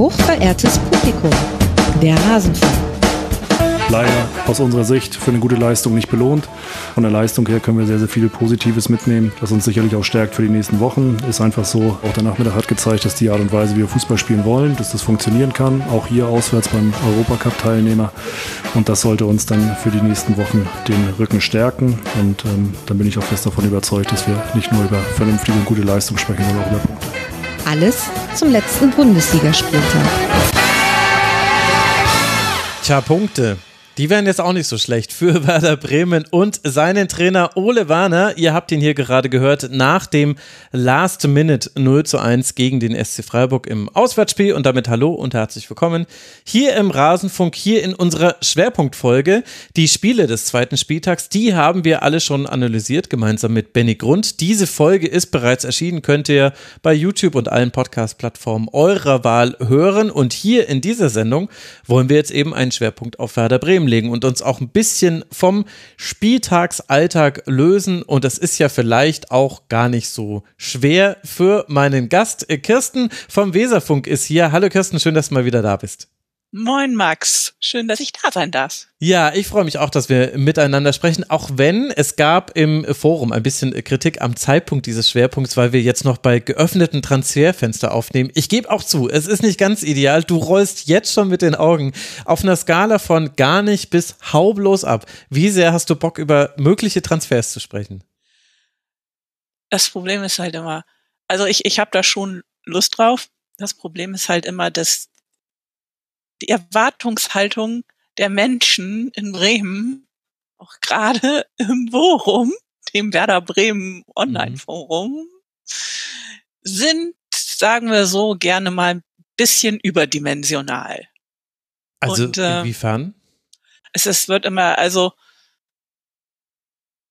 Hochverehrtes Publikum, der Rasenfunk. Leider aus unserer Sicht für eine gute Leistung nicht belohnt. Von der Leistung her können wir sehr, sehr viel Positives mitnehmen, das uns sicherlich auch stärkt für die nächsten Wochen. Ist einfach so, auch der Nachmittag hat gezeigt, dass die Art und Weise, wie wir Fußball spielen wollen, dass das funktionieren kann. Auch hier auswärts beim Europacup-Teilnehmer. Und das sollte uns dann für die nächsten Wochen den Rücken stärken. Und ähm, dann bin ich auch fest davon überzeugt, dass wir nicht nur über vernünftige und gute Leistung sprechen, sondern auch über Punkte. Alles zum letzten Bundesligaspieltag. Tja, Punkte. Die wären jetzt auch nicht so schlecht für Werder Bremen und seinen Trainer Ole Werner. Ihr habt ihn hier gerade gehört nach dem Last Minute 0 zu 1 gegen den SC Freiburg im Auswärtsspiel und damit hallo und herzlich willkommen hier im Rasenfunk, hier in unserer Schwerpunktfolge. Die Spiele des zweiten Spieltags, die haben wir alle schon analysiert, gemeinsam mit Benny Grund. Diese Folge ist bereits erschienen, könnt ihr bei YouTube und allen Podcast-Plattformen eurer Wahl hören. Und hier in dieser Sendung wollen wir jetzt eben einen Schwerpunkt auf Werder Bremen legen und uns auch ein bisschen vom Spieltagsalltag lösen. Und das ist ja vielleicht auch gar nicht so schwer für meinen Gast. Kirsten vom Weserfunk ist hier. Hallo Kirsten, schön, dass du mal wieder da bist. Moin Max, schön, dass ich da sein darf. Ja, ich freue mich auch, dass wir miteinander sprechen, auch wenn es gab im Forum ein bisschen Kritik am Zeitpunkt dieses Schwerpunkts, weil wir jetzt noch bei geöffneten Transferfenster aufnehmen. Ich gebe auch zu, es ist nicht ganz ideal. Du rollst jetzt schon mit den Augen auf einer Skala von gar nicht bis haublos ab. Wie sehr hast du Bock, über mögliche Transfers zu sprechen? Das Problem ist halt immer, also ich, ich habe da schon Lust drauf. Das Problem ist halt immer, dass die Erwartungshaltung der Menschen in Bremen, auch gerade im Forum, dem Werder Bremen Online-Forum, mhm. sind, sagen wir so, gerne mal ein bisschen überdimensional. Also Und, äh, inwiefern? Es, es wird immer, also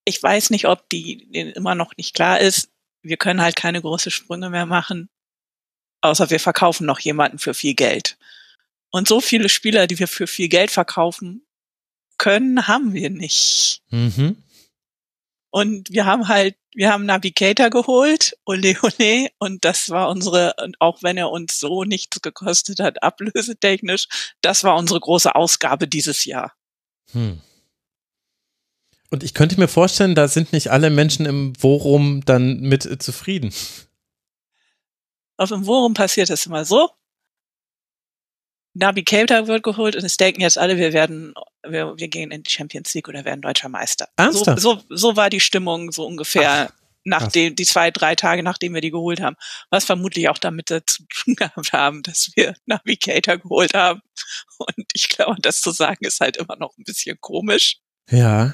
ich weiß nicht, ob die immer noch nicht klar ist. Wir können halt keine große Sprünge mehr machen, außer wir verkaufen noch jemanden für viel Geld. Und so viele Spieler, die wir für viel Geld verkaufen können, haben wir nicht. Mhm. Und wir haben halt, wir haben Navigator geholt, ole ole, und das war unsere, auch wenn er uns so nichts gekostet hat, ablösetechnisch, das war unsere große Ausgabe dieses Jahr. Hm. Und ich könnte mir vorstellen, da sind nicht alle Menschen im Forum dann mit zufrieden. Auf dem Forum passiert das immer so. Navigator wird geholt und es denken jetzt alle, wir werden, wir, wir gehen in die Champions League oder werden deutscher Meister. Ernsthaft? So, so, so war die Stimmung so ungefähr. Ach, nachdem die zwei, drei Tage, nachdem wir die geholt haben, was vermutlich auch damit zu tun gehabt haben, dass wir Navigator geholt haben. Und ich glaube, das zu sagen ist halt immer noch ein bisschen komisch. Ja.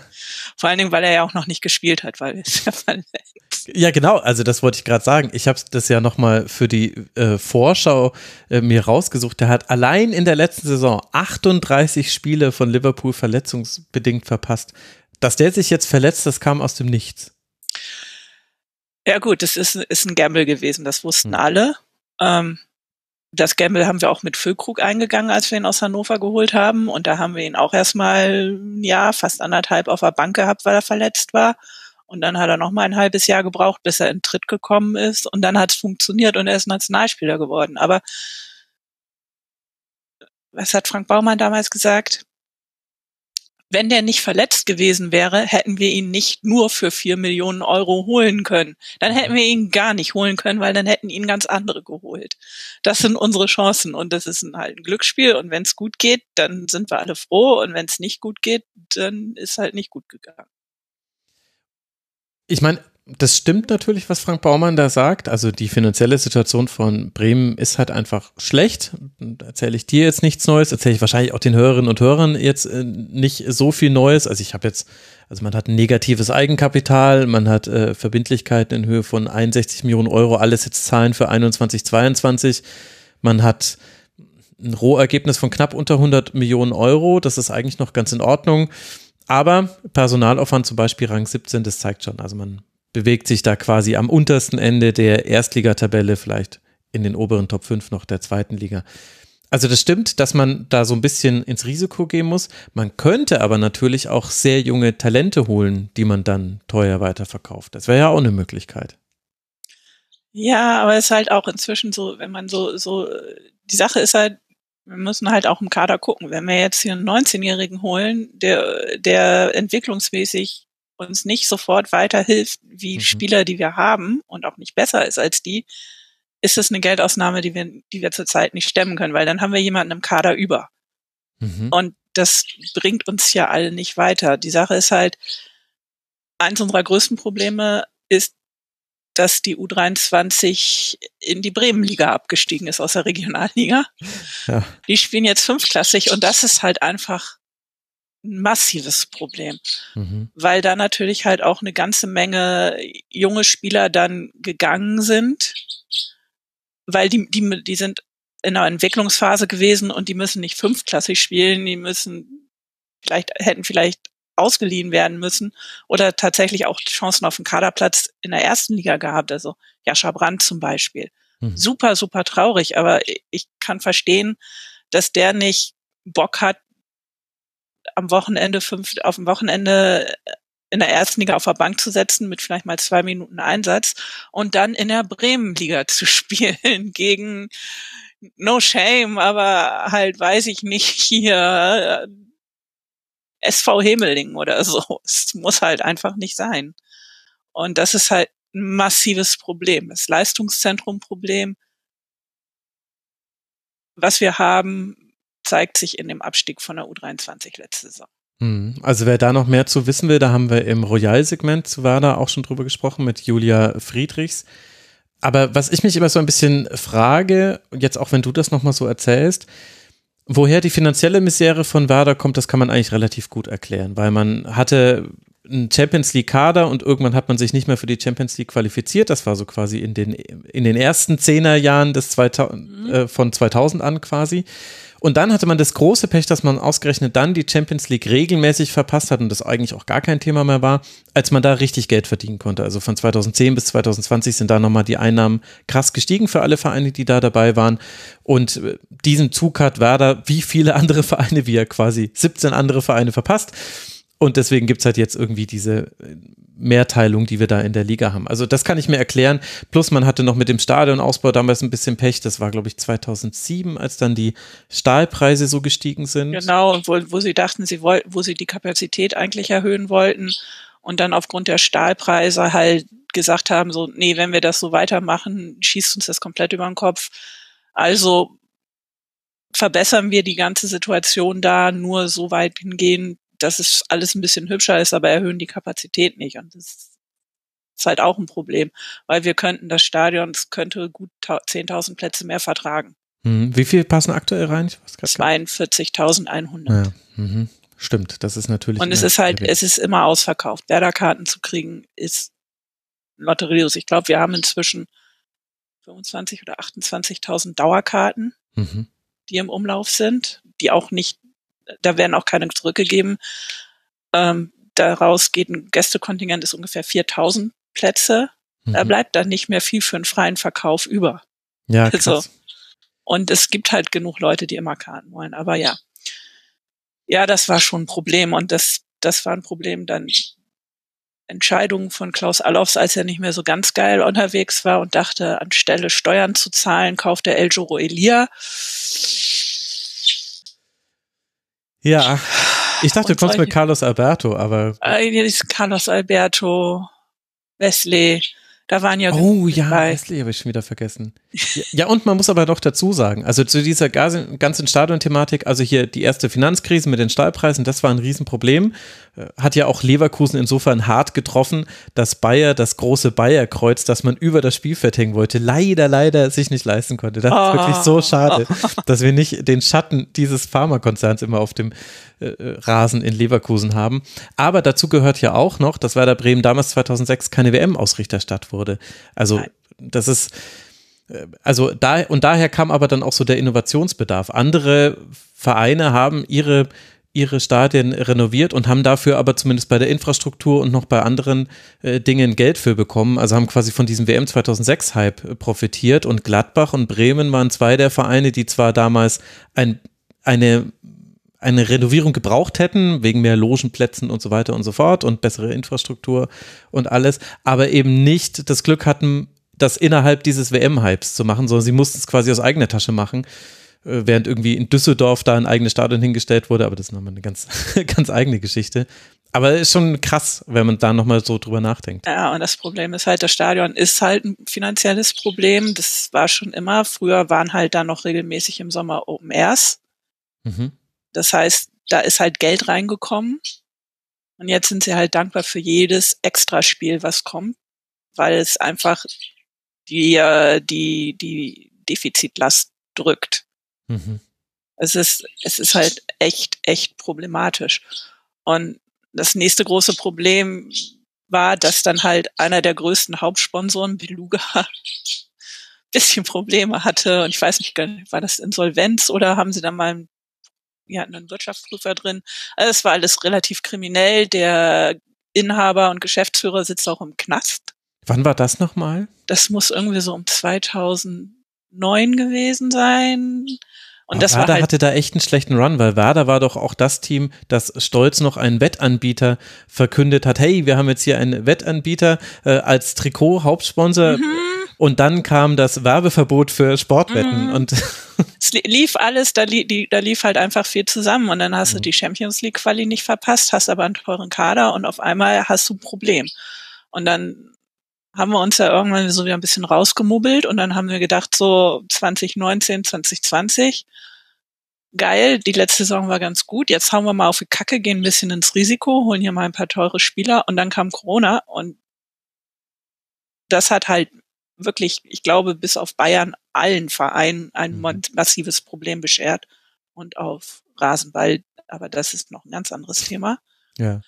Vor allen Dingen, weil er ja auch noch nicht gespielt hat, weil er ist ja verletzt. Ja, genau, also das wollte ich gerade sagen. Ich habe das ja nochmal für die äh, Vorschau äh, mir rausgesucht. Der hat allein in der letzten Saison 38 Spiele von Liverpool verletzungsbedingt verpasst. Dass der sich jetzt verletzt, das kam aus dem Nichts. Ja gut, das ist, ist ein Gamble gewesen, das wussten hm. alle. Ähm, das Gamble haben wir auch mit Füllkrug eingegangen, als wir ihn aus Hannover geholt haben. Und da haben wir ihn auch erstmal, ja, fast anderthalb auf der Bank gehabt, weil er verletzt war. Und dann hat er noch mal ein halbes Jahr gebraucht, bis er in Tritt gekommen ist. Und dann hat es funktioniert und er ist Nationalspieler geworden. Aber was hat Frank Baumann damals gesagt? Wenn der nicht verletzt gewesen wäre, hätten wir ihn nicht nur für vier Millionen Euro holen können. Dann hätten wir ihn gar nicht holen können, weil dann hätten ihn ganz andere geholt. Das sind unsere Chancen und das ist ein, halt ein Glücksspiel. Und wenn es gut geht, dann sind wir alle froh. Und wenn es nicht gut geht, dann ist halt nicht gut gegangen. Ich meine, das stimmt natürlich, was Frank Baumann da sagt. Also die finanzielle Situation von Bremen ist halt einfach schlecht. Da erzähle ich dir jetzt nichts Neues, erzähle ich wahrscheinlich auch den Hörerinnen und Hörern jetzt äh, nicht so viel Neues. Also ich habe jetzt, also man hat ein negatives Eigenkapital, man hat äh, Verbindlichkeiten in Höhe von 61 Millionen Euro, alles jetzt Zahlen für 21, 22. Man hat ein Rohergebnis von knapp unter 100 Millionen Euro. Das ist eigentlich noch ganz in Ordnung. Aber Personalaufwand zum Beispiel Rang 17, das zeigt schon. Also man bewegt sich da quasi am untersten Ende der Erstligatabelle, vielleicht in den oberen Top 5 noch der zweiten Liga. Also das stimmt, dass man da so ein bisschen ins Risiko gehen muss. Man könnte aber natürlich auch sehr junge Talente holen, die man dann teuer weiterverkauft. Das wäre ja auch eine Möglichkeit. Ja, aber es ist halt auch inzwischen so, wenn man so, so, die Sache ist halt, wir müssen halt auch im Kader gucken. Wenn wir jetzt hier einen 19-Jährigen holen, der, der entwicklungsmäßig uns nicht sofort weiterhilft wie mhm. Spieler, die wir haben und auch nicht besser ist als die, ist es eine Geldausnahme, die wir, die wir zurzeit nicht stemmen können, weil dann haben wir jemanden im Kader über. Mhm. Und das bringt uns ja alle nicht weiter. Die Sache ist halt, eins unserer größten Probleme ist, dass die U23 in die Bremenliga abgestiegen ist aus der Regionalliga. Ja. Die spielen jetzt fünfklassig und das ist halt einfach ein massives Problem, mhm. weil da natürlich halt auch eine ganze Menge junge Spieler dann gegangen sind, weil die, die, die sind in einer Entwicklungsphase gewesen und die müssen nicht fünfklassig spielen, die müssen vielleicht, hätten vielleicht ausgeliehen werden müssen oder tatsächlich auch Chancen auf den Kaderplatz in der ersten Liga gehabt, also Jascha Brandt zum Beispiel. Mhm. Super, super traurig, aber ich kann verstehen, dass der nicht Bock hat, am Wochenende fünf, auf dem Wochenende in der ersten Liga auf der Bank zu setzen mit vielleicht mal zwei Minuten Einsatz und dann in der Bremenliga zu spielen gegen No Shame, aber halt weiß ich nicht hier SV Hemeling oder so. Es muss halt einfach nicht sein. Und das ist halt ein massives Problem. Das Leistungszentrum-Problem, was wir haben, zeigt sich in dem Abstieg von der U23 letzte Saison. Hm. Also wer da noch mehr zu wissen will, da haben wir im Royal-Segment zu Werder auch schon drüber gesprochen mit Julia Friedrichs. Aber was ich mich immer so ein bisschen frage, jetzt auch wenn du das nochmal so erzählst, Woher die finanzielle Misere von Werder kommt, das kann man eigentlich relativ gut erklären, weil man hatte einen Champions League Kader und irgendwann hat man sich nicht mehr für die Champions League qualifiziert. Das war so quasi in den, in den ersten Zehnerjahren des 2000, mhm. äh, von 2000 an quasi. Und dann hatte man das große Pech, dass man ausgerechnet dann die Champions League regelmäßig verpasst hat und das eigentlich auch gar kein Thema mehr war, als man da richtig Geld verdienen konnte. Also von 2010 bis 2020 sind da nochmal die Einnahmen krass gestiegen für alle Vereine, die da dabei waren. Und äh, diesen Zug hat Werder wie viele andere Vereine, wie er quasi 17 andere Vereine verpasst. Und deswegen gibt es halt jetzt irgendwie diese äh, Mehrteilung, die wir da in der Liga haben. Also das kann ich mir erklären. Plus man hatte noch mit dem Stadionausbau damals ein bisschen Pech. Das war, glaube ich, 2007, als dann die Stahlpreise so gestiegen sind. Genau, wo, wo sie dachten, sie wollten, wo sie die Kapazität eigentlich erhöhen wollten und dann aufgrund der Stahlpreise halt gesagt haben, so, nee, wenn wir das so weitermachen, schießt uns das komplett über den Kopf. Also verbessern wir die ganze Situation da nur so weit hingehen, dass es alles ein bisschen hübscher ist, aber erhöhen die Kapazität nicht. Und das ist halt auch ein Problem, weil wir könnten das Stadion, es könnte gut 10.000 Plätze mehr vertragen. Mhm. Wie viel passen aktuell rein? 42.100. Ja. Mhm. Stimmt, das ist natürlich. Und es ist halt, es ist immer ausverkauft. Werder-Karten zu kriegen ist lotterios. Ich glaube, wir haben inzwischen 25 oder 28.000 Dauerkarten, mhm. die im Umlauf sind, die auch nicht da werden auch keine zurückgegeben. Ähm, daraus geht ein Gästekontingent ist ungefähr 4000 Plätze. Mhm. Da bleibt dann nicht mehr viel für einen freien Verkauf über. Ja, krass. Also, und es gibt halt genug Leute, die immer Karten wollen. Aber ja, ja, das war schon ein Problem und das, das war ein Problem dann Entscheidungen von Klaus Allofs, als er nicht mehr so ganz geil unterwegs war und dachte, anstelle Steuern zu zahlen, kauft er El Joro Elia. Ja, ich dachte, du kommst mit Carlos Alberto, aber. Äh, Carlos Alberto, Wesley, da waren ja. Oh ja, dabei. Wesley habe ich schon wieder vergessen. Ja, und man muss aber doch dazu sagen, also zu dieser ganzen Stadion-Thematik, also hier die erste Finanzkrise mit den Stahlpreisen, das war ein Riesenproblem. Äh, hat ja auch Leverkusen insofern hart getroffen, dass Bayer das große Bayer-Kreuz, das man über das Spielfeld hängen wollte, leider, leider sich nicht leisten konnte. Das ist wirklich so schade, dass wir nicht den Schatten dieses Pharmakonzerns immer auf dem äh, Rasen in Leverkusen haben. Aber dazu gehört ja auch noch, dass Werder Bremen damals 2006 keine WM-Ausrichterstadt wurde. Also das ist äh, also da und daher kam aber dann auch so der Innovationsbedarf. Andere Vereine haben ihre ihre Stadien renoviert und haben dafür aber zumindest bei der Infrastruktur und noch bei anderen äh, Dingen Geld für bekommen. Also haben quasi von diesem WM 2006 Hype profitiert und Gladbach und Bremen waren zwei der Vereine, die zwar damals ein, eine eine Renovierung gebraucht hätten, wegen mehr Logenplätzen und so weiter und so fort und bessere Infrastruktur und alles, aber eben nicht das Glück hatten, das innerhalb dieses WM-Hypes zu machen, sondern sie mussten es quasi aus eigener Tasche machen, äh, während irgendwie in Düsseldorf da ein eigenes Stadion hingestellt wurde, aber das ist nochmal eine ganz, ganz eigene Geschichte. Aber ist schon krass, wenn man da nochmal so drüber nachdenkt. Ja, und das Problem ist halt, das Stadion ist halt ein finanzielles Problem. Das war schon immer. Früher waren halt da noch regelmäßig im Sommer Open Airs. Mhm. Das heißt, da ist halt Geld reingekommen. Und jetzt sind sie halt dankbar für jedes Extraspiel, was kommt, weil es einfach die, äh, die, die Defizitlast drückt. Mhm. Es ist, es ist halt echt, echt problematisch. Und das nächste große Problem war, dass dann halt einer der größten Hauptsponsoren, Beluga, bisschen Probleme hatte. Und ich weiß nicht, war das Insolvenz oder haben sie dann mal einen, ja, einen Wirtschaftsprüfer drin? Also es war alles relativ kriminell. Der Inhaber und Geschäftsführer sitzt auch im Knast. Wann war das nochmal? Das muss irgendwie so um 2009 gewesen sein. Und das Werder war halt hatte da echt einen schlechten Run, weil Werder war doch auch das Team, das stolz noch einen Wettanbieter verkündet hat. Hey, wir haben jetzt hier einen Wettanbieter äh, als Trikot Hauptsponsor. Mhm. Und dann kam das Werbeverbot für Sportwetten mhm. und es lief alles, da, li da lief halt einfach viel zusammen und dann hast mhm. du die Champions League Quali nicht verpasst, hast aber einen teuren Kader und auf einmal hast du ein Problem. Und dann haben wir uns ja irgendwann so wieder ein bisschen rausgemubbelt und dann haben wir gedacht, so 2019, 2020, geil, die letzte Saison war ganz gut, jetzt hauen wir mal auf die Kacke, gehen ein bisschen ins Risiko, holen hier mal ein paar teure Spieler und dann kam Corona und das hat halt wirklich, ich glaube, bis auf Bayern allen Vereinen ein mhm. massives Problem beschert und auf Rasenball, aber das ist noch ein ganz anderes Thema. Ja.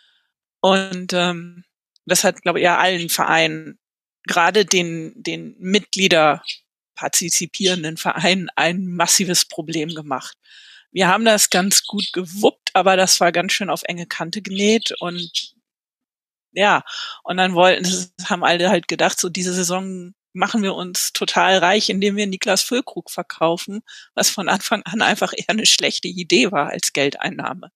Und ähm, das hat, glaube ich, ja allen Vereinen gerade den, den Mitglieder partizipierenden Vereinen ein massives Problem gemacht. Wir haben das ganz gut gewuppt, aber das war ganz schön auf enge Kante genäht und ja, und dann wollten, haben alle halt gedacht, so diese Saison machen wir uns total reich, indem wir Niklas Füllkrug verkaufen, was von Anfang an einfach eher eine schlechte Idee war als Geldeinnahme.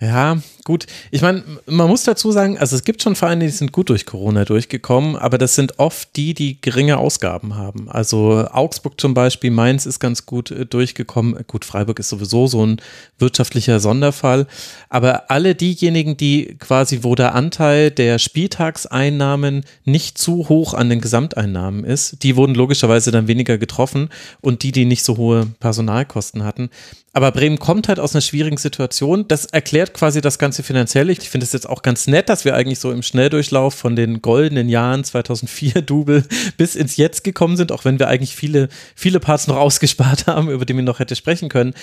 Ja, gut. Ich meine, man muss dazu sagen, also es gibt schon Vereine, die sind gut durch Corona durchgekommen, aber das sind oft die, die geringe Ausgaben haben. Also Augsburg zum Beispiel, Mainz ist ganz gut äh, durchgekommen. Gut, Freiburg ist sowieso so ein wirtschaftlicher Sonderfall. Aber alle diejenigen, die quasi, wo der Anteil der Spieltagseinnahmen nicht zu hoch an den Gesamteinnahmen ist, die wurden logischerweise dann weniger getroffen und die, die nicht so hohe Personalkosten hatten, aber Bremen kommt halt aus einer schwierigen Situation. Das erklärt quasi das Ganze finanziell. Ich finde es jetzt auch ganz nett, dass wir eigentlich so im Schnelldurchlauf von den goldenen Jahren 2004 Double bis ins Jetzt gekommen sind, auch wenn wir eigentlich viele, viele Parts noch ausgespart haben, über die wir noch hätte sprechen können.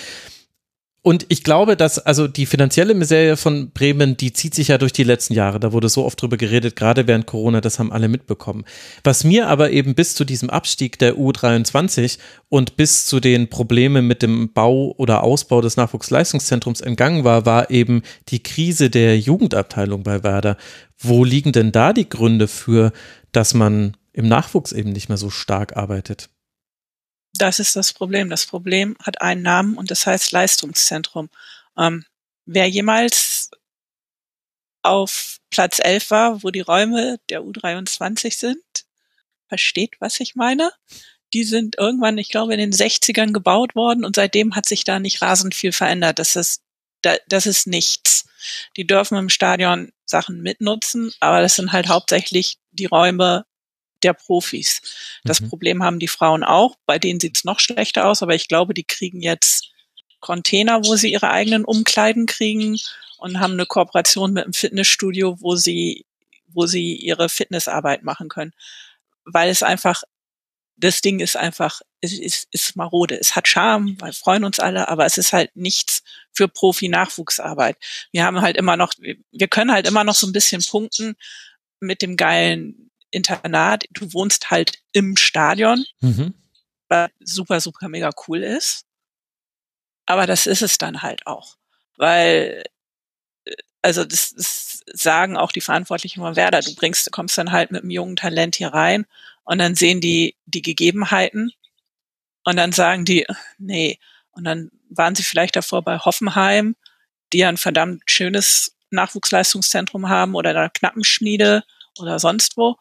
Und ich glaube, dass also die finanzielle Misere von Bremen, die zieht sich ja durch die letzten Jahre. Da wurde so oft drüber geredet, gerade während Corona, das haben alle mitbekommen. Was mir aber eben bis zu diesem Abstieg der U23 und bis zu den Problemen mit dem Bau oder Ausbau des Nachwuchsleistungszentrums entgangen war, war eben die Krise der Jugendabteilung bei Werder. Wo liegen denn da die Gründe für, dass man im Nachwuchs eben nicht mehr so stark arbeitet? Das ist das Problem. Das Problem hat einen Namen und das heißt Leistungszentrum. Ähm, wer jemals auf Platz 11 war, wo die Räume der U23 sind, versteht, was ich meine. Die sind irgendwann, ich glaube, in den 60ern gebaut worden und seitdem hat sich da nicht rasend viel verändert. Das ist, das ist nichts. Die dürfen im Stadion Sachen mitnutzen, aber das sind halt hauptsächlich die Räume der Profis. Das mhm. Problem haben die Frauen auch. Bei denen sieht's noch schlechter aus, aber ich glaube, die kriegen jetzt Container, wo sie ihre eigenen Umkleiden kriegen und haben eine Kooperation mit einem Fitnessstudio, wo sie, wo sie ihre Fitnessarbeit machen können. Weil es einfach, das Ding ist einfach, es ist, ist marode. Es hat Charme, wir freuen uns alle, aber es ist halt nichts für Profi-Nachwuchsarbeit. Wir haben halt immer noch, wir können halt immer noch so ein bisschen punkten mit dem geilen Internat, du wohnst halt im Stadion, mhm. was super, super mega cool ist. Aber das ist es dann halt auch. Weil, äh, also das, das sagen auch die Verantwortlichen von Werder, du bringst, du kommst dann halt mit einem jungen Talent hier rein und dann sehen die die Gegebenheiten und dann sagen die, nee, und dann waren sie vielleicht davor bei Hoffenheim, die ja ein verdammt schönes Nachwuchsleistungszentrum haben oder der Knappenschmiede oder sonst wo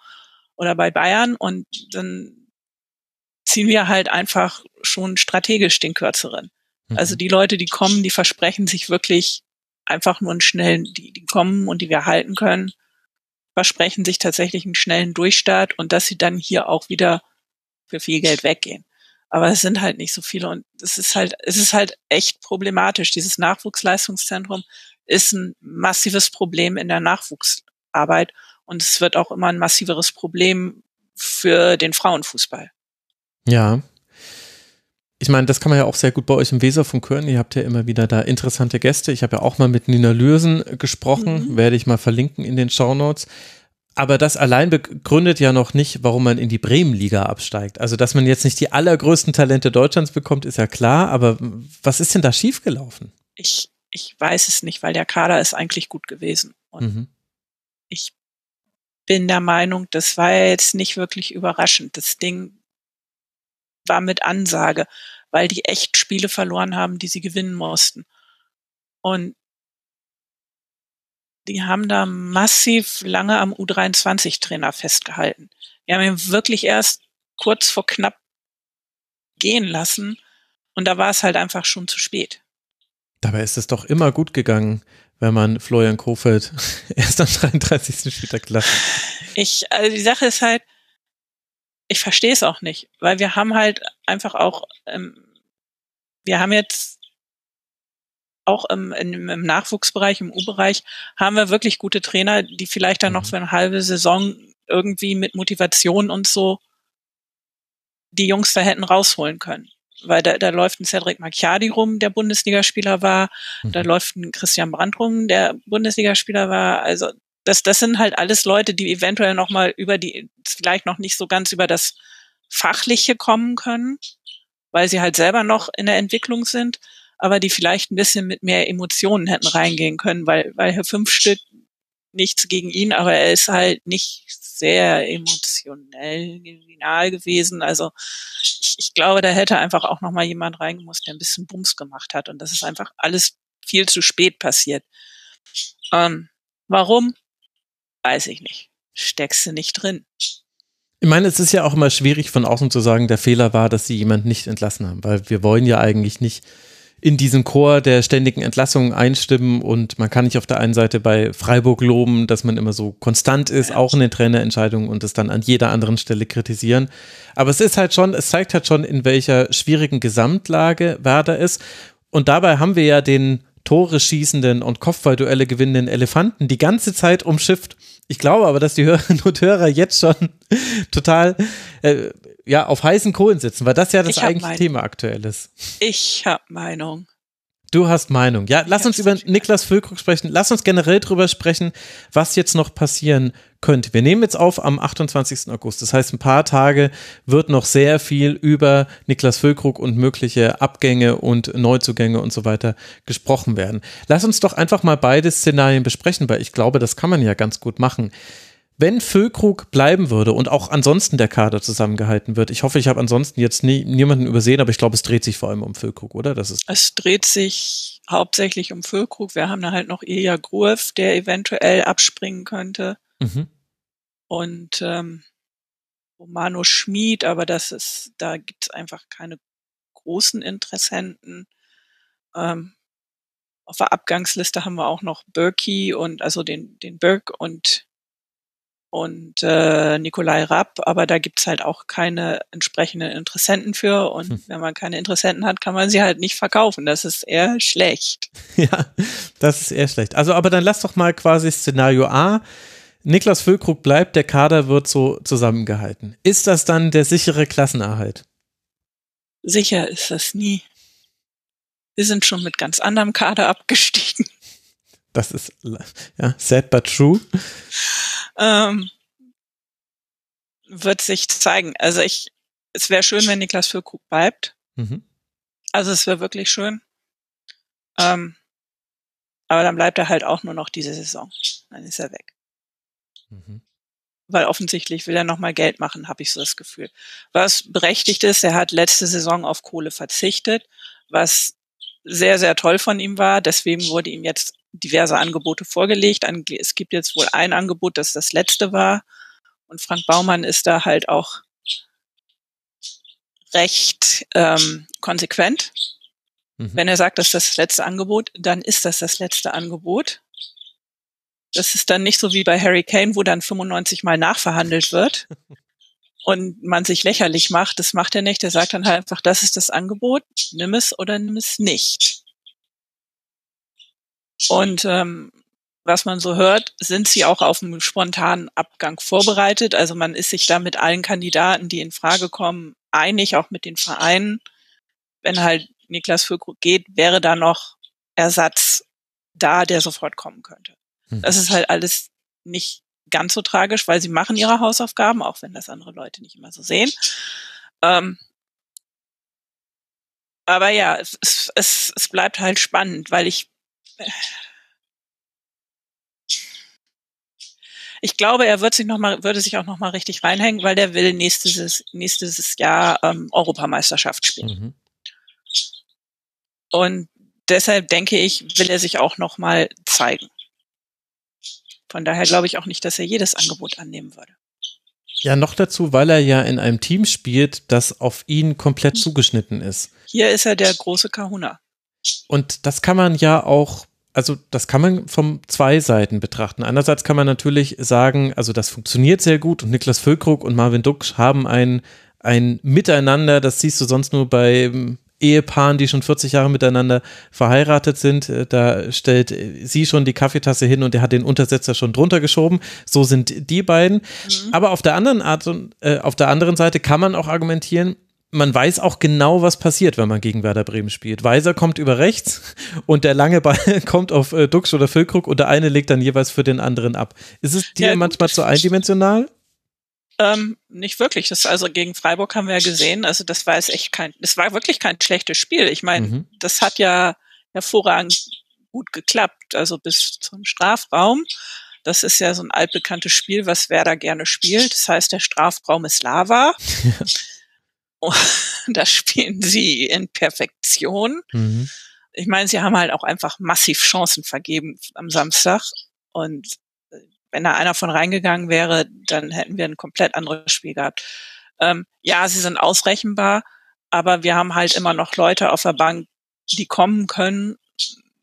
oder bei Bayern und dann ziehen wir halt einfach schon strategisch den kürzeren. Mhm. Also die Leute, die kommen, die versprechen sich wirklich einfach nur einen schnellen, die, die kommen und die wir halten können, versprechen sich tatsächlich einen schnellen Durchstart und dass sie dann hier auch wieder für viel Geld weggehen. Aber es sind halt nicht so viele und es ist halt, es ist halt echt problematisch. Dieses Nachwuchsleistungszentrum ist ein massives Problem in der Nachwuchsarbeit und es wird auch immer ein massiveres Problem für den Frauenfußball. Ja. Ich meine, das kann man ja auch sehr gut bei euch im Weserfunk hören. Ihr habt ja immer wieder da interessante Gäste. Ich habe ja auch mal mit Nina Lürsen gesprochen, mhm. werde ich mal verlinken in den Shownotes. Aber das allein begründet ja noch nicht, warum man in die Bremenliga absteigt. Also, dass man jetzt nicht die allergrößten Talente Deutschlands bekommt, ist ja klar. Aber was ist denn da schiefgelaufen? Ich, ich weiß es nicht, weil der Kader ist eigentlich gut gewesen. Und mhm. ich bin der Meinung, das war jetzt nicht wirklich überraschend. Das Ding war mit Ansage, weil die echt Spiele verloren haben, die sie gewinnen mussten. Und die haben da massiv lange am U23-Trainer festgehalten. Wir haben ihn wirklich erst kurz vor knapp gehen lassen und da war es halt einfach schon zu spät. Dabei ist es doch immer gut gegangen, wenn man Florian Kofeld erst am 33. Spieltag gelassen. Ich, also die Sache ist halt, ich verstehe es auch nicht, weil wir haben halt einfach auch, ähm, wir haben jetzt auch im, im, im Nachwuchsbereich, im U-Bereich, haben wir wirklich gute Trainer, die vielleicht dann noch mhm. für eine halbe Saison irgendwie mit Motivation und so die Jungs da hätten rausholen können. Weil da, da läuft ein Cedric Macchiadi rum, der Bundesligaspieler war, mhm. da läuft ein Christian Brandt rum, der Bundesligaspieler war. Also das, das sind halt alles Leute, die eventuell noch mal über die, vielleicht noch nicht so ganz über das Fachliche kommen können, weil sie halt selber noch in der Entwicklung sind, aber die vielleicht ein bisschen mit mehr Emotionen hätten reingehen können, weil, weil Herr fünf Stück nichts gegen ihn, aber er ist halt nicht sehr emotionell final gewesen. Also ich, ich glaube, da hätte einfach auch noch mal jemand reingemusst, der ein bisschen Bums gemacht hat. Und das ist einfach alles viel zu spät passiert. Ähm, warum? Weiß ich nicht. Steckst du nicht drin. Ich meine, es ist ja auch immer schwierig von außen zu sagen, der Fehler war, dass sie jemanden nicht entlassen haben, weil wir wollen ja eigentlich nicht in diesen Chor der ständigen Entlassungen einstimmen und man kann nicht auf der einen Seite bei Freiburg loben, dass man immer so konstant ist, auch in den Trainerentscheidungen und es dann an jeder anderen Stelle kritisieren. Aber es ist halt schon, es zeigt halt schon, in welcher schwierigen Gesamtlage Werder ist. Und dabei haben wir ja den Tore schießenden und Kopfballduelle gewinnenden Elefanten die ganze Zeit umschifft. Ich glaube aber, dass die Hörerinnen und Hörer jetzt schon total äh, ja, auf heißen Kohlen sitzen, weil das ja das eigentliche Thema aktuell ist. Ich habe Meinung. Du hast Meinung. Ja, lass uns über Niklas Füllkrug sprechen. Lass uns generell drüber sprechen, was jetzt noch passieren könnte. Wir nehmen jetzt auf am 28. August. Das heißt, ein paar Tage wird noch sehr viel über Niklas Füllkrug und mögliche Abgänge und Neuzugänge und so weiter gesprochen werden. Lass uns doch einfach mal beide Szenarien besprechen, weil ich glaube, das kann man ja ganz gut machen wenn Füllkrug bleiben würde und auch ansonsten der Kader zusammengehalten wird, ich hoffe, ich habe ansonsten jetzt nie, niemanden übersehen, aber ich glaube, es dreht sich vor allem um Füllkrug, oder? Das ist es dreht sich hauptsächlich um Füllkrug. Wir haben da halt noch Ilja Gruev, der eventuell abspringen könnte. Mhm. Und ähm, Romano Schmid, aber das ist, da gibt es einfach keine großen Interessenten. Ähm, auf der Abgangsliste haben wir auch noch Berkey und also den, den Berg und und äh, Nikolai Rapp, aber da gibt's halt auch keine entsprechenden Interessenten für und hm. wenn man keine Interessenten hat, kann man sie halt nicht verkaufen. Das ist eher schlecht. Ja, das ist eher schlecht. Also, aber dann lass doch mal quasi Szenario A. Niklas Füllkrug bleibt, der Kader wird so zusammengehalten. Ist das dann der sichere Klassenerhalt? Sicher ist das nie. Wir sind schon mit ganz anderem Kader abgestiegen. Das ist ja sad but true. Ähm, wird sich zeigen. Also ich, es wäre schön, wenn Niklas Füllkrug bleibt. Mhm. Also es wäre wirklich schön. Ähm, aber dann bleibt er halt auch nur noch diese Saison. Dann ist er weg. Mhm. Weil offensichtlich will er nochmal Geld machen, habe ich so das Gefühl. Was berechtigt ist, er hat letzte Saison auf Kohle verzichtet, was sehr, sehr toll von ihm war. Deswegen wurde ihm jetzt diverse Angebote vorgelegt. Es gibt jetzt wohl ein Angebot, das das letzte war. Und Frank Baumann ist da halt auch recht ähm, konsequent. Mhm. Wenn er sagt, das ist das letzte Angebot, dann ist das das letzte Angebot. Das ist dann nicht so wie bei Harry Kane, wo dann 95 Mal nachverhandelt wird und man sich lächerlich macht. Das macht er nicht. Er sagt dann halt einfach, das ist das Angebot, nimm es oder nimm es nicht. Und ähm, was man so hört, sind sie auch auf einen spontanen Abgang vorbereitet. Also man ist sich da mit allen Kandidaten, die in Frage kommen, einig, auch mit den Vereinen. Wenn halt Niklas Füllkrug geht, wäre da noch Ersatz da, der sofort kommen könnte. Hm. Das ist halt alles nicht ganz so tragisch, weil sie machen ihre Hausaufgaben, auch wenn das andere Leute nicht immer so sehen. Ähm, aber ja, es, es, es bleibt halt spannend, weil ich ich glaube, er wird sich noch mal, würde sich auch noch mal richtig reinhängen, weil der will nächstes, nächstes Jahr ähm, Europameisterschaft spielen. Mhm. Und deshalb denke ich, will er sich auch noch mal zeigen. Von daher glaube ich auch nicht, dass er jedes Angebot annehmen würde. Ja, noch dazu, weil er ja in einem Team spielt, das auf ihn komplett zugeschnitten ist. Hier ist er der große Kahuna. Und das kann man ja auch also das kann man von zwei Seiten betrachten. Einerseits kann man natürlich sagen, also das funktioniert sehr gut und Niklas Füllkrug und Marvin Duksch haben ein, ein Miteinander, das siehst du sonst nur bei ähm, Ehepaaren, die schon 40 Jahre miteinander verheiratet sind. Äh, da stellt sie schon die Kaffeetasse hin und er hat den Untersetzer schon drunter geschoben. So sind die beiden. Mhm. Aber auf der anderen Art und äh, auf der anderen Seite kann man auch argumentieren, man weiß auch genau, was passiert, wenn man gegen Werder Bremen spielt. Weiser kommt über rechts und der lange Ball kommt auf äh, Dux oder Füllkrug und der eine legt dann jeweils für den anderen ab. Ist es dir ja, manchmal zu eindimensional? Ähm, nicht wirklich. Das also gegen Freiburg haben wir ja gesehen. Also das war jetzt echt kein, das war wirklich kein schlechtes Spiel. Ich meine, mhm. das hat ja hervorragend gut geklappt. Also bis zum Strafraum. Das ist ja so ein altbekanntes Spiel, was Werder gerne spielt. Das heißt, der Strafraum ist Lava. Und das spielen sie in Perfektion. Mhm. Ich meine, sie haben halt auch einfach massiv Chancen vergeben am Samstag. Und äh, wenn da einer von reingegangen wäre, dann hätten wir ein komplett anderes Spiel gehabt. Ähm, ja, sie sind ausrechenbar, aber wir haben halt immer noch Leute auf der Bank, die kommen können,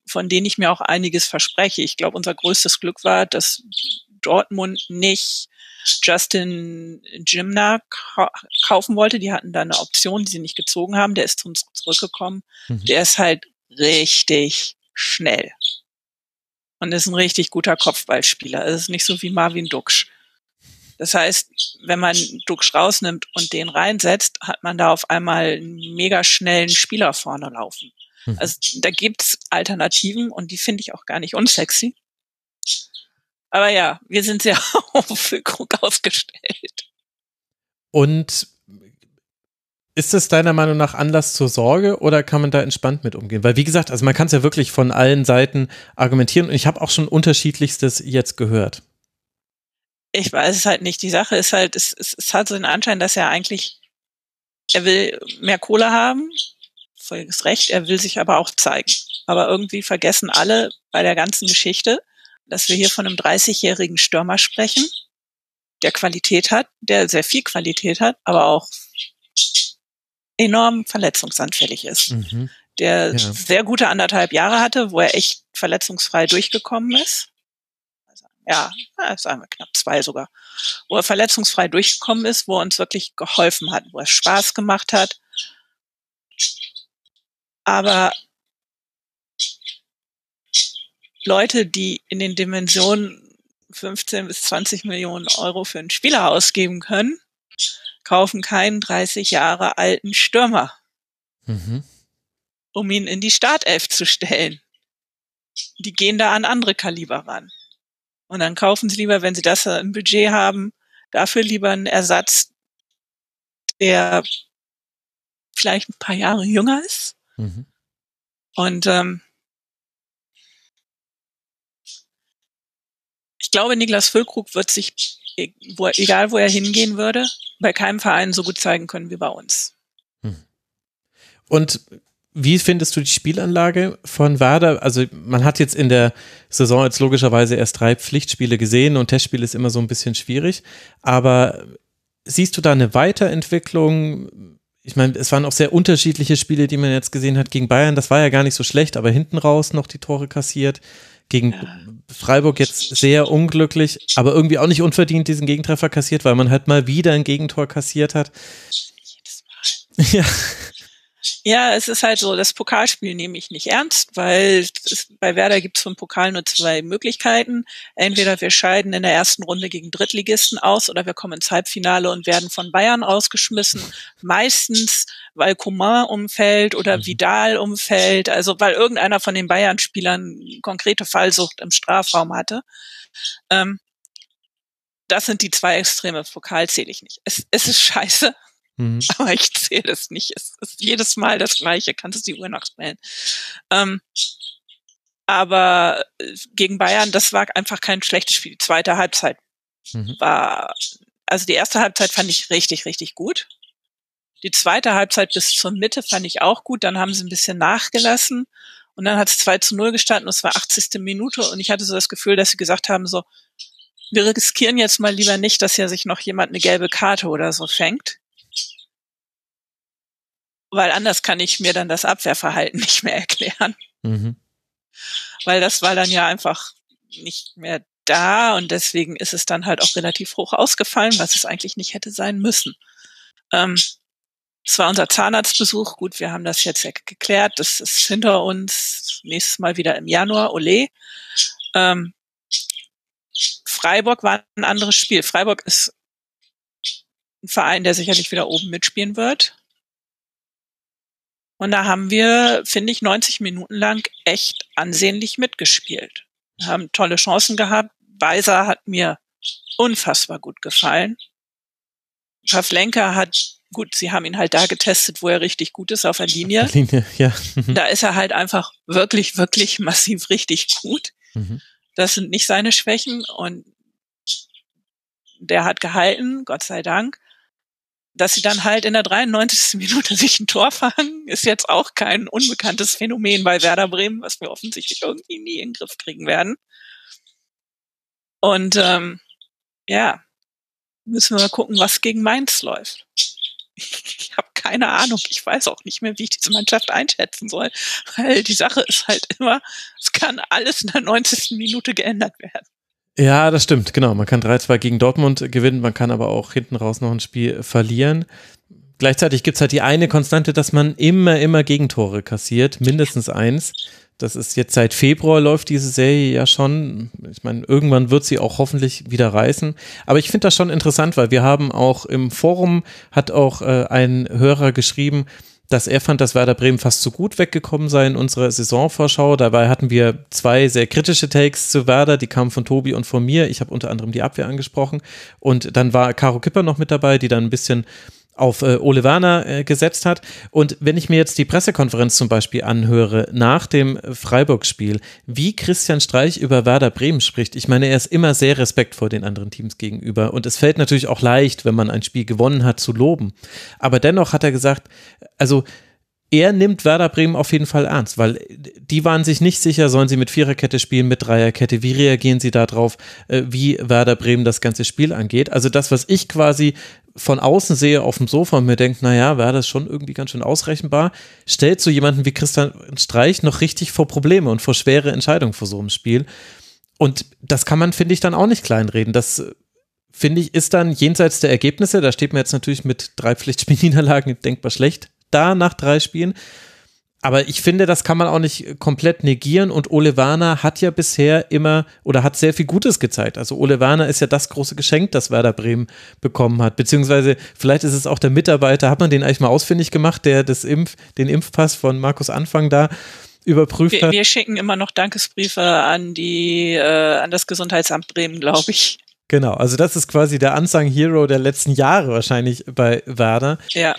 von denen ich mir auch einiges verspreche. Ich glaube, unser größtes Glück war, dass Dortmund nicht Justin Jimna kaufen wollte. Die hatten da eine Option, die sie nicht gezogen haben. Der ist zu uns zurückgekommen. Mhm. Der ist halt richtig schnell. Und ist ein richtig guter Kopfballspieler. Es ist nicht so wie Marvin Duksch. Das heißt, wenn man Duksch rausnimmt und den reinsetzt, hat man da auf einmal einen mega schnellen Spieler vorne laufen. Mhm. Also da gibt's Alternativen und die finde ich auch gar nicht unsexy. Aber ja, wir sind sehr auf Füllkrug ausgestellt. Und ist es deiner Meinung nach Anlass zur Sorge oder kann man da entspannt mit umgehen? Weil wie gesagt, also man kann es ja wirklich von allen Seiten argumentieren und ich habe auch schon unterschiedlichstes jetzt gehört. Ich weiß es halt nicht. Die Sache ist halt, es, es, es hat so den Anschein, dass er eigentlich, er will mehr Kohle haben, völliges Recht, er will sich aber auch zeigen. Aber irgendwie vergessen alle bei der ganzen Geschichte, dass wir hier von einem 30-jährigen Stürmer sprechen, der Qualität hat, der sehr viel Qualität hat, aber auch enorm verletzungsanfällig ist. Mhm. Der ja. sehr gute anderthalb Jahre hatte, wo er echt verletzungsfrei durchgekommen ist. Ja, sagen wir knapp zwei sogar. Wo er verletzungsfrei durchgekommen ist, wo er uns wirklich geholfen hat, wo er Spaß gemacht hat. Aber Leute, die in den Dimensionen 15 bis 20 Millionen Euro für einen Spieler ausgeben können, kaufen keinen 30 Jahre alten Stürmer, mhm. um ihn in die Startelf zu stellen. Die gehen da an andere Kaliber ran. Und dann kaufen sie lieber, wenn sie das im Budget haben, dafür lieber einen Ersatz, der vielleicht ein paar Jahre jünger ist. Mhm. Und ähm, ich glaube, Niklas Füllkrug wird sich, wo, egal wo er hingehen würde, bei keinem Verein so gut zeigen können wie bei uns. Hm. Und wie findest du die Spielanlage von Werder? Also man hat jetzt in der Saison jetzt logischerweise erst drei Pflichtspiele gesehen und Testspiel ist immer so ein bisschen schwierig. Aber siehst du da eine Weiterentwicklung? Ich meine, es waren auch sehr unterschiedliche Spiele, die man jetzt gesehen hat gegen Bayern. Das war ja gar nicht so schlecht, aber hinten raus noch die Tore kassiert. Gegen Freiburg jetzt sehr unglücklich, aber irgendwie auch nicht unverdient diesen Gegentreffer kassiert, weil man halt mal wieder ein Gegentor kassiert hat. Jedes Mal. Ja. Ja, es ist halt so, das Pokalspiel nehme ich nicht ernst, weil es, bei Werder gibt es vom Pokal nur zwei Möglichkeiten. Entweder wir scheiden in der ersten Runde gegen Drittligisten aus oder wir kommen ins Halbfinale und werden von Bayern ausgeschmissen. Meistens, weil Coman umfällt oder mhm. Vidal umfällt, also weil irgendeiner von den Bayern-Spielern konkrete Fallsucht im Strafraum hatte. Ähm, das sind die zwei Extreme. Pokal zähle ich nicht. Es, es ist scheiße. Mhm. Aber ich zähle es nicht. Es ist jedes Mal das Gleiche. Kannst du die Uhr nachstellen. Ähm, aber äh, gegen Bayern, das war einfach kein schlechtes Spiel. Die zweite Halbzeit mhm. war, also die erste Halbzeit fand ich richtig, richtig gut. Die zweite Halbzeit bis zur Mitte fand ich auch gut. Dann haben sie ein bisschen nachgelassen. Und dann hat es 2 zu 0 gestanden. Es war 80. Minute. Und ich hatte so das Gefühl, dass sie gesagt haben, so, wir riskieren jetzt mal lieber nicht, dass ja sich noch jemand eine gelbe Karte oder so fängt weil anders kann ich mir dann das Abwehrverhalten nicht mehr erklären. Mhm. Weil das war dann ja einfach nicht mehr da und deswegen ist es dann halt auch relativ hoch ausgefallen, was es eigentlich nicht hätte sein müssen. Ähm, es war unser Zahnarztbesuch. Gut, wir haben das jetzt ja geklärt. Das ist hinter uns. Nächstes Mal wieder im Januar. Ole. Ähm, Freiburg war ein anderes Spiel. Freiburg ist ein Verein, der sicherlich wieder oben mitspielen wird. Und da haben wir, finde ich, 90 Minuten lang echt ansehnlich mitgespielt. Wir haben tolle Chancen gehabt. Weiser hat mir unfassbar gut gefallen. Pavlenka hat, gut, sie haben ihn halt da getestet, wo er richtig gut ist, auf der Linie. Auf der Linie ja. Mhm. da ist er halt einfach wirklich, wirklich massiv richtig gut. Mhm. Das sind nicht seine Schwächen und der hat gehalten, Gott sei Dank dass sie dann halt in der 93. Minute sich ein Tor fangen, ist jetzt auch kein unbekanntes Phänomen bei Werder Bremen, was wir offensichtlich irgendwie nie in den Griff kriegen werden. Und ähm, ja, müssen wir mal gucken, was gegen Mainz läuft. Ich habe keine Ahnung. Ich weiß auch nicht mehr, wie ich diese Mannschaft einschätzen soll, weil die Sache ist halt immer, es kann alles in der 90. Minute geändert werden. Ja, das stimmt, genau. Man kann 3-2 gegen Dortmund gewinnen, man kann aber auch hinten raus noch ein Spiel verlieren. Gleichzeitig gibt's halt die eine Konstante, dass man immer, immer Gegentore kassiert, mindestens eins. Das ist jetzt seit Februar läuft diese Serie ja schon. Ich meine, irgendwann wird sie auch hoffentlich wieder reißen. Aber ich finde das schon interessant, weil wir haben auch im Forum hat auch äh, ein Hörer geschrieben, dass er fand, dass Werder Bremen fast zu gut weggekommen sei in unserer Saisonvorschau. Dabei hatten wir zwei sehr kritische Takes zu Werder, die kamen von Tobi und von mir. Ich habe unter anderem die Abwehr angesprochen. Und dann war Caro Kipper noch mit dabei, die dann ein bisschen auf äh, Ole Werner äh, gesetzt hat. Und wenn ich mir jetzt die Pressekonferenz zum Beispiel anhöre nach dem Freiburg-Spiel, wie Christian Streich über Werder Bremen spricht, ich meine, er ist immer sehr respektvoll den anderen Teams gegenüber. Und es fällt natürlich auch leicht, wenn man ein Spiel gewonnen hat, zu loben. Aber dennoch hat er gesagt, also er nimmt Werder Bremen auf jeden Fall ernst, weil die waren sich nicht sicher, sollen sie mit Viererkette spielen, mit Dreierkette, wie reagieren sie darauf, äh, wie Werder Bremen das ganze Spiel angeht. Also das, was ich quasi von außen sehe auf dem Sofa und mir denke, naja, wäre das schon irgendwie ganz schön ausrechenbar, stellt so jemanden wie Christian Streich noch richtig vor Probleme und vor schwere Entscheidungen vor so einem Spiel. Und das kann man, finde ich, dann auch nicht kleinreden. Das, finde ich, ist dann jenseits der Ergebnisse, da steht man jetzt natürlich mit drei Pflichtspielniederlagen denkbar schlecht da nach drei Spielen. Aber ich finde, das kann man auch nicht komplett negieren und Ole Werner hat ja bisher immer oder hat sehr viel Gutes gezeigt. Also Ole Werner ist ja das große Geschenk, das Werder Bremen bekommen hat. Beziehungsweise vielleicht ist es auch der Mitarbeiter, hat man den eigentlich mal ausfindig gemacht, der das Impf, den Impfpass von Markus Anfang da überprüft wir, hat. Wir schicken immer noch Dankesbriefe an die, äh, an das Gesundheitsamt Bremen, glaube ich. Genau, also das ist quasi der Unsung Hero der letzten Jahre wahrscheinlich bei Werder. Ja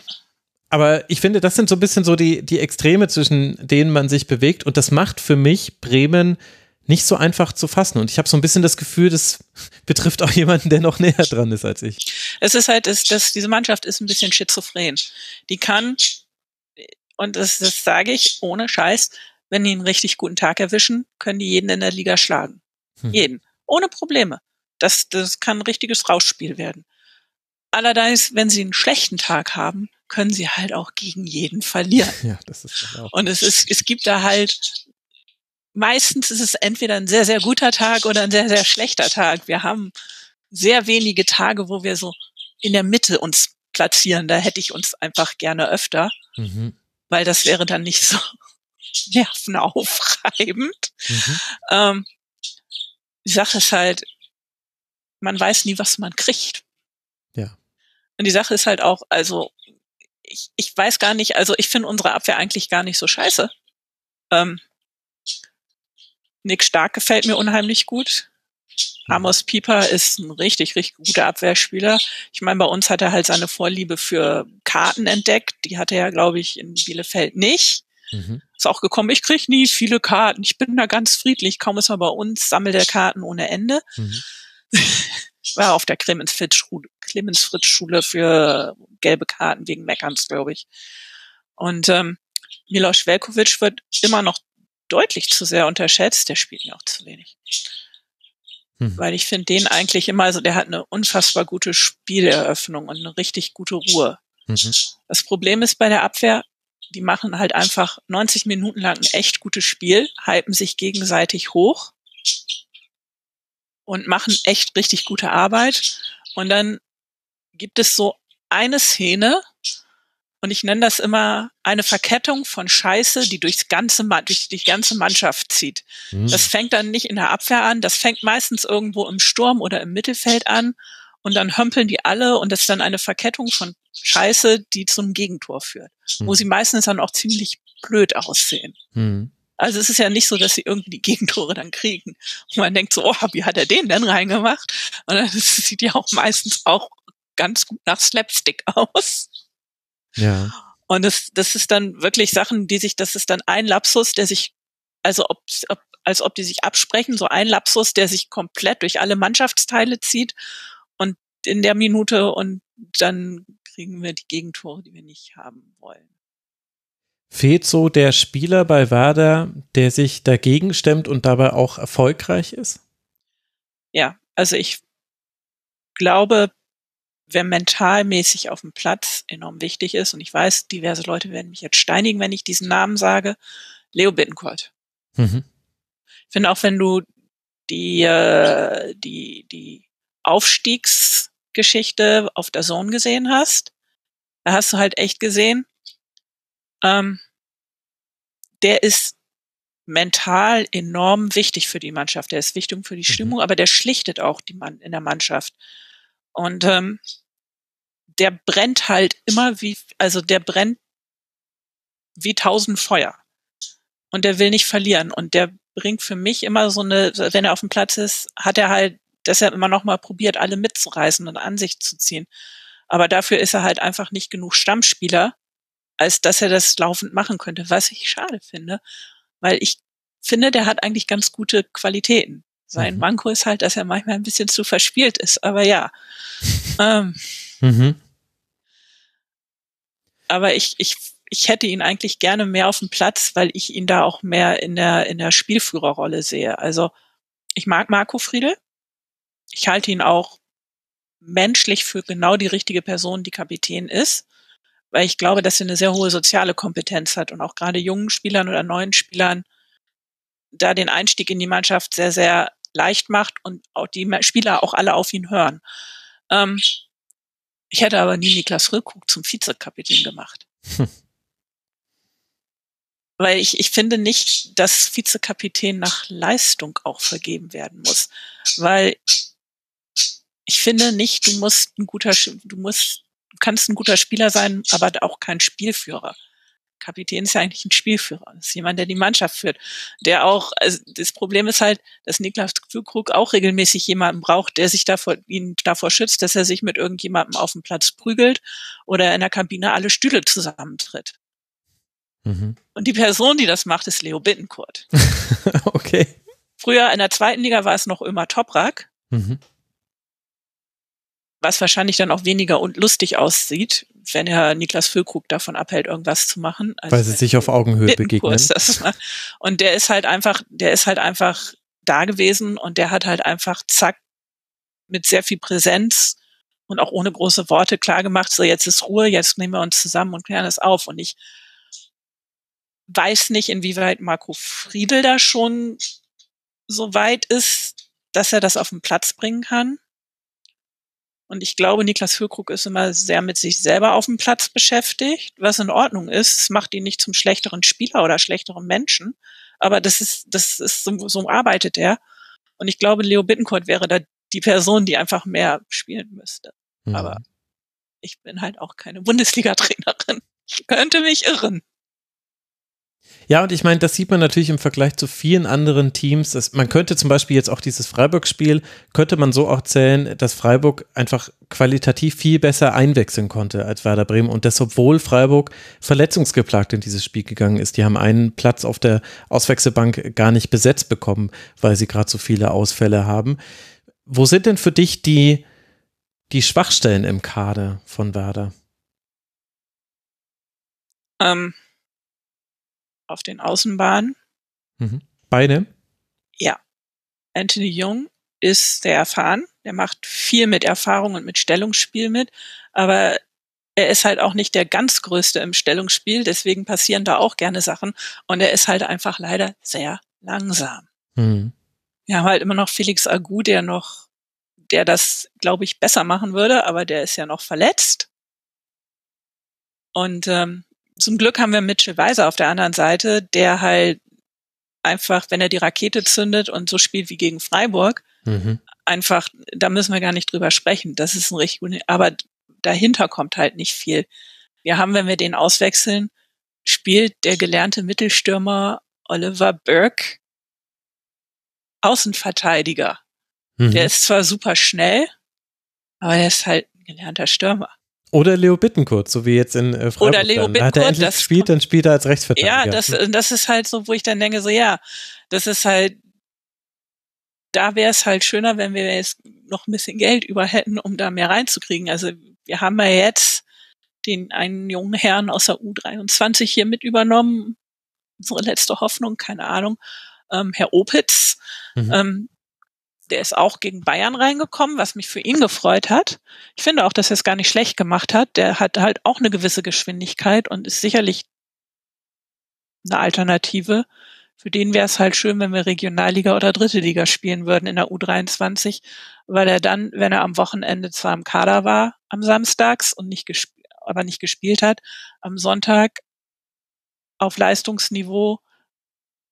aber ich finde, das sind so ein bisschen so die, die Extreme, zwischen denen man sich bewegt. Und das macht für mich Bremen nicht so einfach zu fassen. Und ich habe so ein bisschen das Gefühl, das betrifft auch jemanden, der noch näher dran ist als ich. Es ist halt, dass, dass diese Mannschaft ist ein bisschen schizophren. Die kann und das, das sage ich ohne Scheiß, wenn die einen richtig guten Tag erwischen, können die jeden in der Liga schlagen. Hm. Jeden. Ohne Probleme. Das, das kann ein richtiges Rauschspiel werden. Allerdings, wenn sie einen schlechten Tag haben, können sie halt auch gegen jeden verlieren. Ja, das ist auch. Und es ist, es gibt da halt, meistens ist es entweder ein sehr, sehr guter Tag oder ein sehr, sehr schlechter Tag. Wir haben sehr wenige Tage, wo wir so in der Mitte uns platzieren. Da hätte ich uns einfach gerne öfter, mhm. weil das wäre dann nicht so nervenaufreibend. Mhm. Ähm, die Sache ist halt, man weiß nie, was man kriegt. Ja. Und die Sache ist halt auch, also ich, ich weiß gar nicht, also ich finde unsere Abwehr eigentlich gar nicht so scheiße. Ähm, Nick Stark gefällt mir unheimlich gut. Mhm. Amos Pieper ist ein richtig, richtig guter Abwehrspieler. Ich meine, bei uns hat er halt seine Vorliebe für Karten entdeckt. Die hatte er, glaube ich, in Bielefeld nicht. Mhm. Ist auch gekommen, ich krieg nie viele Karten, ich bin da ganz friedlich, kaum ist er bei uns, sammelt er Karten ohne Ende. Mhm. War auf der Clemens-Fritz-Schule für gelbe Karten wegen Meckerns, glaube ich. Und ähm, Milos Velkovic wird immer noch deutlich zu sehr unterschätzt, der spielt mir auch zu wenig. Mhm. Weil ich finde den eigentlich immer, also der hat eine unfassbar gute Spieleröffnung und eine richtig gute Ruhe. Mhm. Das Problem ist bei der Abwehr, die machen halt einfach 90 Minuten lang ein echt gutes Spiel, hypen sich gegenseitig hoch und machen echt richtig gute Arbeit. Und dann gibt es so eine Szene, und ich nenne das immer eine Verkettung von Scheiße, die durchs ganze, durch die ganze Mannschaft zieht. Mhm. Das fängt dann nicht in der Abwehr an, das fängt meistens irgendwo im Sturm oder im Mittelfeld an und dann hömpeln die alle und das ist dann eine Verkettung von Scheiße, die zum Gegentor führt, mhm. wo sie meistens dann auch ziemlich blöd aussehen. Mhm. Also es ist ja nicht so, dass sie irgendwie die Gegentore dann kriegen. Und man denkt so, oh, wie hat er den denn reingemacht? Und das sieht ja auch meistens auch ganz gut nach Slapstick aus. Ja. Und das, das ist dann wirklich Sachen, die sich, das ist dann ein Lapsus, der sich, also ob, ob als ob die sich absprechen, so ein Lapsus, der sich komplett durch alle Mannschaftsteile zieht und in der Minute und dann kriegen wir die Gegentore, die wir nicht haben wollen. Fehlt so der Spieler bei Werder, der sich dagegen stemmt und dabei auch erfolgreich ist? Ja, also ich glaube, wer mentalmäßig auf dem Platz enorm wichtig ist, und ich weiß, diverse Leute werden mich jetzt steinigen, wenn ich diesen Namen sage, Leo Bittencourt. Mhm. Ich finde auch, wenn du die, äh, die, die Aufstiegsgeschichte auf der Zone gesehen hast, da hast du halt echt gesehen, ähm, der ist mental enorm wichtig für die Mannschaft. Der ist wichtig für die mhm. Stimmung, mhm. aber der schlichtet auch die Mann in der Mannschaft. Und ähm, der brennt halt immer wie, also der brennt wie tausend Feuer. Und der will nicht verlieren. Und der bringt für mich immer so eine, wenn er auf dem Platz ist, hat er halt deshalb immer noch mal probiert, alle mitzureißen und an sich zu ziehen. Aber dafür ist er halt einfach nicht genug Stammspieler, als dass er das laufend machen könnte, was ich schade finde, weil ich finde, der hat eigentlich ganz gute Qualitäten. Sein mhm. Manko ist halt, dass er manchmal ein bisschen zu verspielt ist, aber ja. ähm, mhm. Aber ich, ich, ich hätte ihn eigentlich gerne mehr auf dem Platz, weil ich ihn da auch mehr in der, in der Spielführerrolle sehe. Also ich mag Marco Friedel. Ich halte ihn auch menschlich für genau die richtige Person, die Kapitän ist weil ich glaube, dass er eine sehr hohe soziale Kompetenz hat und auch gerade jungen Spielern oder neuen Spielern da den Einstieg in die Mannschaft sehr, sehr leicht macht und auch die Spieler auch alle auf ihn hören. Ähm, ich hätte aber nie Niklas Rückguck zum Vizekapitän gemacht. Hm. Weil ich, ich finde nicht, dass Vizekapitän nach Leistung auch vergeben werden muss. Weil ich finde nicht, du musst ein guter, du musst kannst ein guter Spieler sein, aber auch kein Spielführer. Kapitän ist ja eigentlich ein Spielführer. Das ist jemand, der die Mannschaft führt. Der auch, also das Problem ist halt, dass Niklas Füllkrug auch regelmäßig jemanden braucht, der sich davor, ihn davor schützt, dass er sich mit irgendjemandem auf dem Platz prügelt oder in der Kabine alle Stühle zusammentritt. Mhm. Und die Person, die das macht, ist Leo Bittenkurt. okay. Früher in der zweiten Liga war es noch immer Toprak. Mhm was wahrscheinlich dann auch weniger und lustig aussieht, wenn er Niklas Füllkrug davon abhält, irgendwas zu machen. Also Weil sie sich auf Augenhöhe begegnen. Das und der ist halt einfach, der ist halt einfach da gewesen und der hat halt einfach zack mit sehr viel Präsenz und auch ohne große Worte klar gemacht, so jetzt ist Ruhe, jetzt nehmen wir uns zusammen und klären es auf. Und ich weiß nicht, inwieweit Marco Friedel da schon so weit ist, dass er das auf den Platz bringen kann. Und ich glaube, Niklas Füllkrug ist immer sehr mit sich selber auf dem Platz beschäftigt, was in Ordnung ist. Es macht ihn nicht zum schlechteren Spieler oder schlechteren Menschen. Aber das ist, das ist, so, so arbeitet er. Und ich glaube, Leo Bittencourt wäre da die Person, die einfach mehr spielen müsste. Mhm. Aber ich bin halt auch keine Bundesliga-Trainerin. Ich könnte mich irren. Ja, und ich meine, das sieht man natürlich im Vergleich zu vielen anderen Teams. Dass man könnte zum Beispiel jetzt auch dieses Freiburg-Spiel, könnte man so auch zählen, dass Freiburg einfach qualitativ viel besser einwechseln konnte als Werder Bremen. Und das, obwohl Freiburg verletzungsgeplagt in dieses Spiel gegangen ist. Die haben einen Platz auf der Auswechselbank gar nicht besetzt bekommen, weil sie gerade so viele Ausfälle haben. Wo sind denn für dich die, die Schwachstellen im Kader von Werder? Ähm, auf den Außenbahnen. Mhm. Beide? Ja. Anthony Jung ist sehr erfahren. Der macht viel mit Erfahrung und mit Stellungsspiel mit. Aber er ist halt auch nicht der ganz Größte im Stellungsspiel. Deswegen passieren da auch gerne Sachen. Und er ist halt einfach leider sehr langsam. Mhm. Wir haben halt immer noch Felix Agu, der noch, der das, glaube ich, besser machen würde. Aber der ist ja noch verletzt. Und ähm, zum Glück haben wir Mitchell Weiser auf der anderen Seite, der halt einfach, wenn er die Rakete zündet und so spielt wie gegen Freiburg, mhm. einfach, da müssen wir gar nicht drüber sprechen. Das ist ein richtig gut, aber dahinter kommt halt nicht viel. Wir haben, wenn wir den auswechseln, spielt der gelernte Mittelstürmer Oliver Burke Außenverteidiger. Mhm. Der ist zwar super schnell, aber er ist halt ein gelernter Stürmer. Oder Leo Bittenkurt, so wie jetzt in äh, Freiburg. Oder Leo dann. Bittenkurt. Hat er endlich gespielt, dann spielt er als Rechtsverteidiger. Ja, das, das ist halt so, wo ich dann denke, so ja, das ist halt, da wäre es halt schöner, wenn wir jetzt noch ein bisschen Geld über hätten, um da mehr reinzukriegen. Also wir haben ja jetzt den einen jungen Herrn aus der U23 hier mit übernommen. Unsere letzte Hoffnung, keine Ahnung. Ähm, Herr Opitz, mhm. ähm, der ist auch gegen Bayern reingekommen, was mich für ihn gefreut hat. Ich finde auch, dass er es gar nicht schlecht gemacht hat. Der hat halt auch eine gewisse Geschwindigkeit und ist sicherlich eine Alternative. Für den wäre es halt schön, wenn wir Regionalliga oder Dritte Liga spielen würden in der U23, weil er dann, wenn er am Wochenende zwar im Kader war, am Samstags und nicht aber nicht gespielt hat, am Sonntag auf Leistungsniveau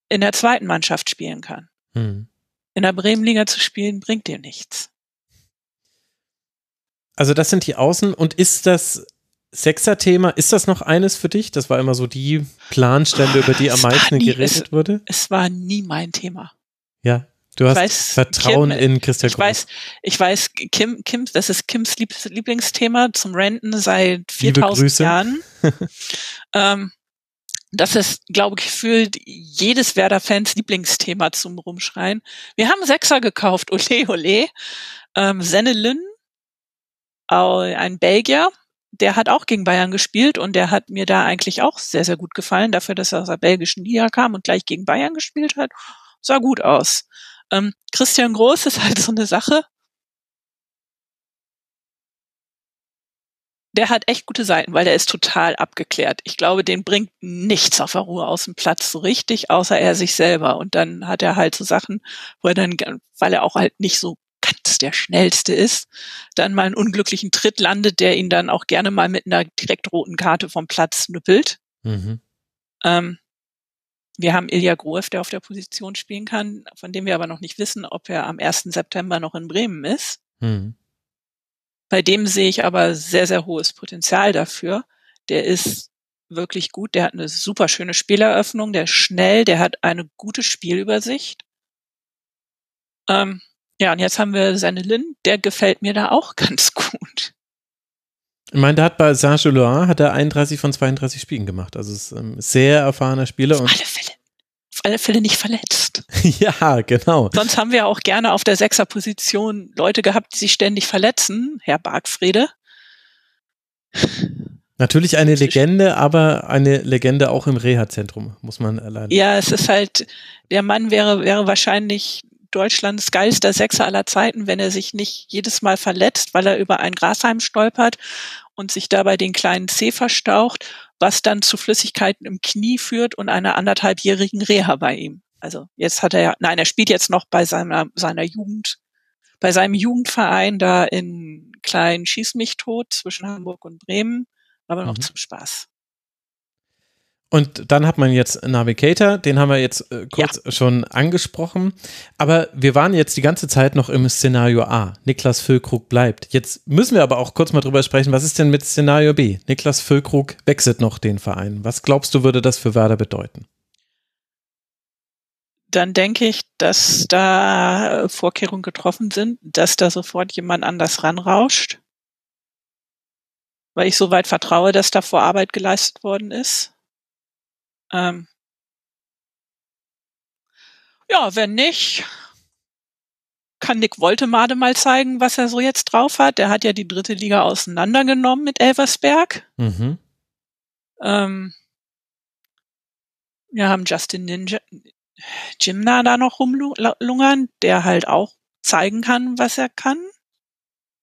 in der zweiten Mannschaft spielen kann. Hm in der Bremenliga zu spielen, bringt dir nichts. Also das sind die Außen und ist das Sechser-Thema, ist das noch eines für dich? Das war immer so die Planstelle, über die am meisten nie, geredet es, wurde. Es war nie mein Thema. Ja, du hast weiß, Vertrauen Kim, in Christian Ich weiß, ich weiß, Kim, Kim, das ist Kims Lieblingsthema zum Renten seit 4000 Jahren. ähm, das ist, glaube ich, gefühlt jedes Werder-Fans Lieblingsthema zum Rumschreien. Wir haben Sechser gekauft, ole ole. Ähm, Sennelyn, ein Belgier, der hat auch gegen Bayern gespielt und der hat mir da eigentlich auch sehr, sehr gut gefallen, dafür, dass er aus der belgischen Liga kam und gleich gegen Bayern gespielt hat. Sah gut aus. Ähm, Christian Groß ist halt so eine Sache. Der hat echt gute Seiten, weil der ist total abgeklärt. Ich glaube, den bringt nichts auf der Ruhe aus dem Platz so richtig, außer er sich selber. Und dann hat er halt so Sachen, wo er dann, weil er auch halt nicht so ganz der schnellste ist, dann mal einen unglücklichen Tritt landet, der ihn dann auch gerne mal mit einer direkt roten Karte vom Platz nüppelt. Mhm. Ähm, wir haben Ilja Groev, der auf der Position spielen kann, von dem wir aber noch nicht wissen, ob er am 1. September noch in Bremen ist. Mhm. Bei dem sehe ich aber sehr, sehr hohes Potenzial dafür. Der ist wirklich gut, der hat eine super schöne Spieleröffnung, der ist schnell, der hat eine gute Spielübersicht. Ähm, ja, und jetzt haben wir seine Lin, der gefällt mir da auch ganz gut. Ich meine, der hat bei Saint-Gillois hat er 31 von 32 Spielen gemacht. Also ist ein ähm, sehr erfahrener Spieler. Auf alle Fälle alle Fälle nicht verletzt. ja, genau. Sonst haben wir auch gerne auf der Sechserposition Leute gehabt, die sich ständig verletzen, Herr Bargfrede. Natürlich eine Legende, aber eine Legende auch im Reha-Zentrum, muss man allein. Ja, es ist halt, der Mann wäre, wäre wahrscheinlich Deutschlands geilster Sechser aller Zeiten, wenn er sich nicht jedes Mal verletzt, weil er über ein Grasheim stolpert und sich dabei den kleinen Zeh verstaucht, was dann zu Flüssigkeiten im Knie führt und einer anderthalbjährigen Reha bei ihm. Also jetzt hat er ja, nein, er spielt jetzt noch bei seiner, seiner Jugend, bei seinem Jugendverein da in Klein Schieß mich tot zwischen Hamburg und Bremen, aber noch mhm. zum Spaß. Und dann hat man jetzt Navigator, den haben wir jetzt äh, kurz ja. schon angesprochen. Aber wir waren jetzt die ganze Zeit noch im Szenario A. Niklas Füllkrug bleibt. Jetzt müssen wir aber auch kurz mal drüber sprechen, was ist denn mit Szenario B? Niklas Füllkrug wechselt noch den Verein. Was glaubst du, würde das für Werder bedeuten? Dann denke ich, dass da Vorkehrungen getroffen sind, dass da sofort jemand anders ranrauscht. Weil ich soweit vertraue, dass da Vorarbeit geleistet worden ist ähm, ja, wenn nicht, kann Nick Woltemade mal zeigen, was er so jetzt drauf hat. Der hat ja die dritte Liga auseinandergenommen mit Elversberg. Mhm. Ähm, wir haben Justin Ninja, Jimna da noch rumlungern, der halt auch zeigen kann, was er kann.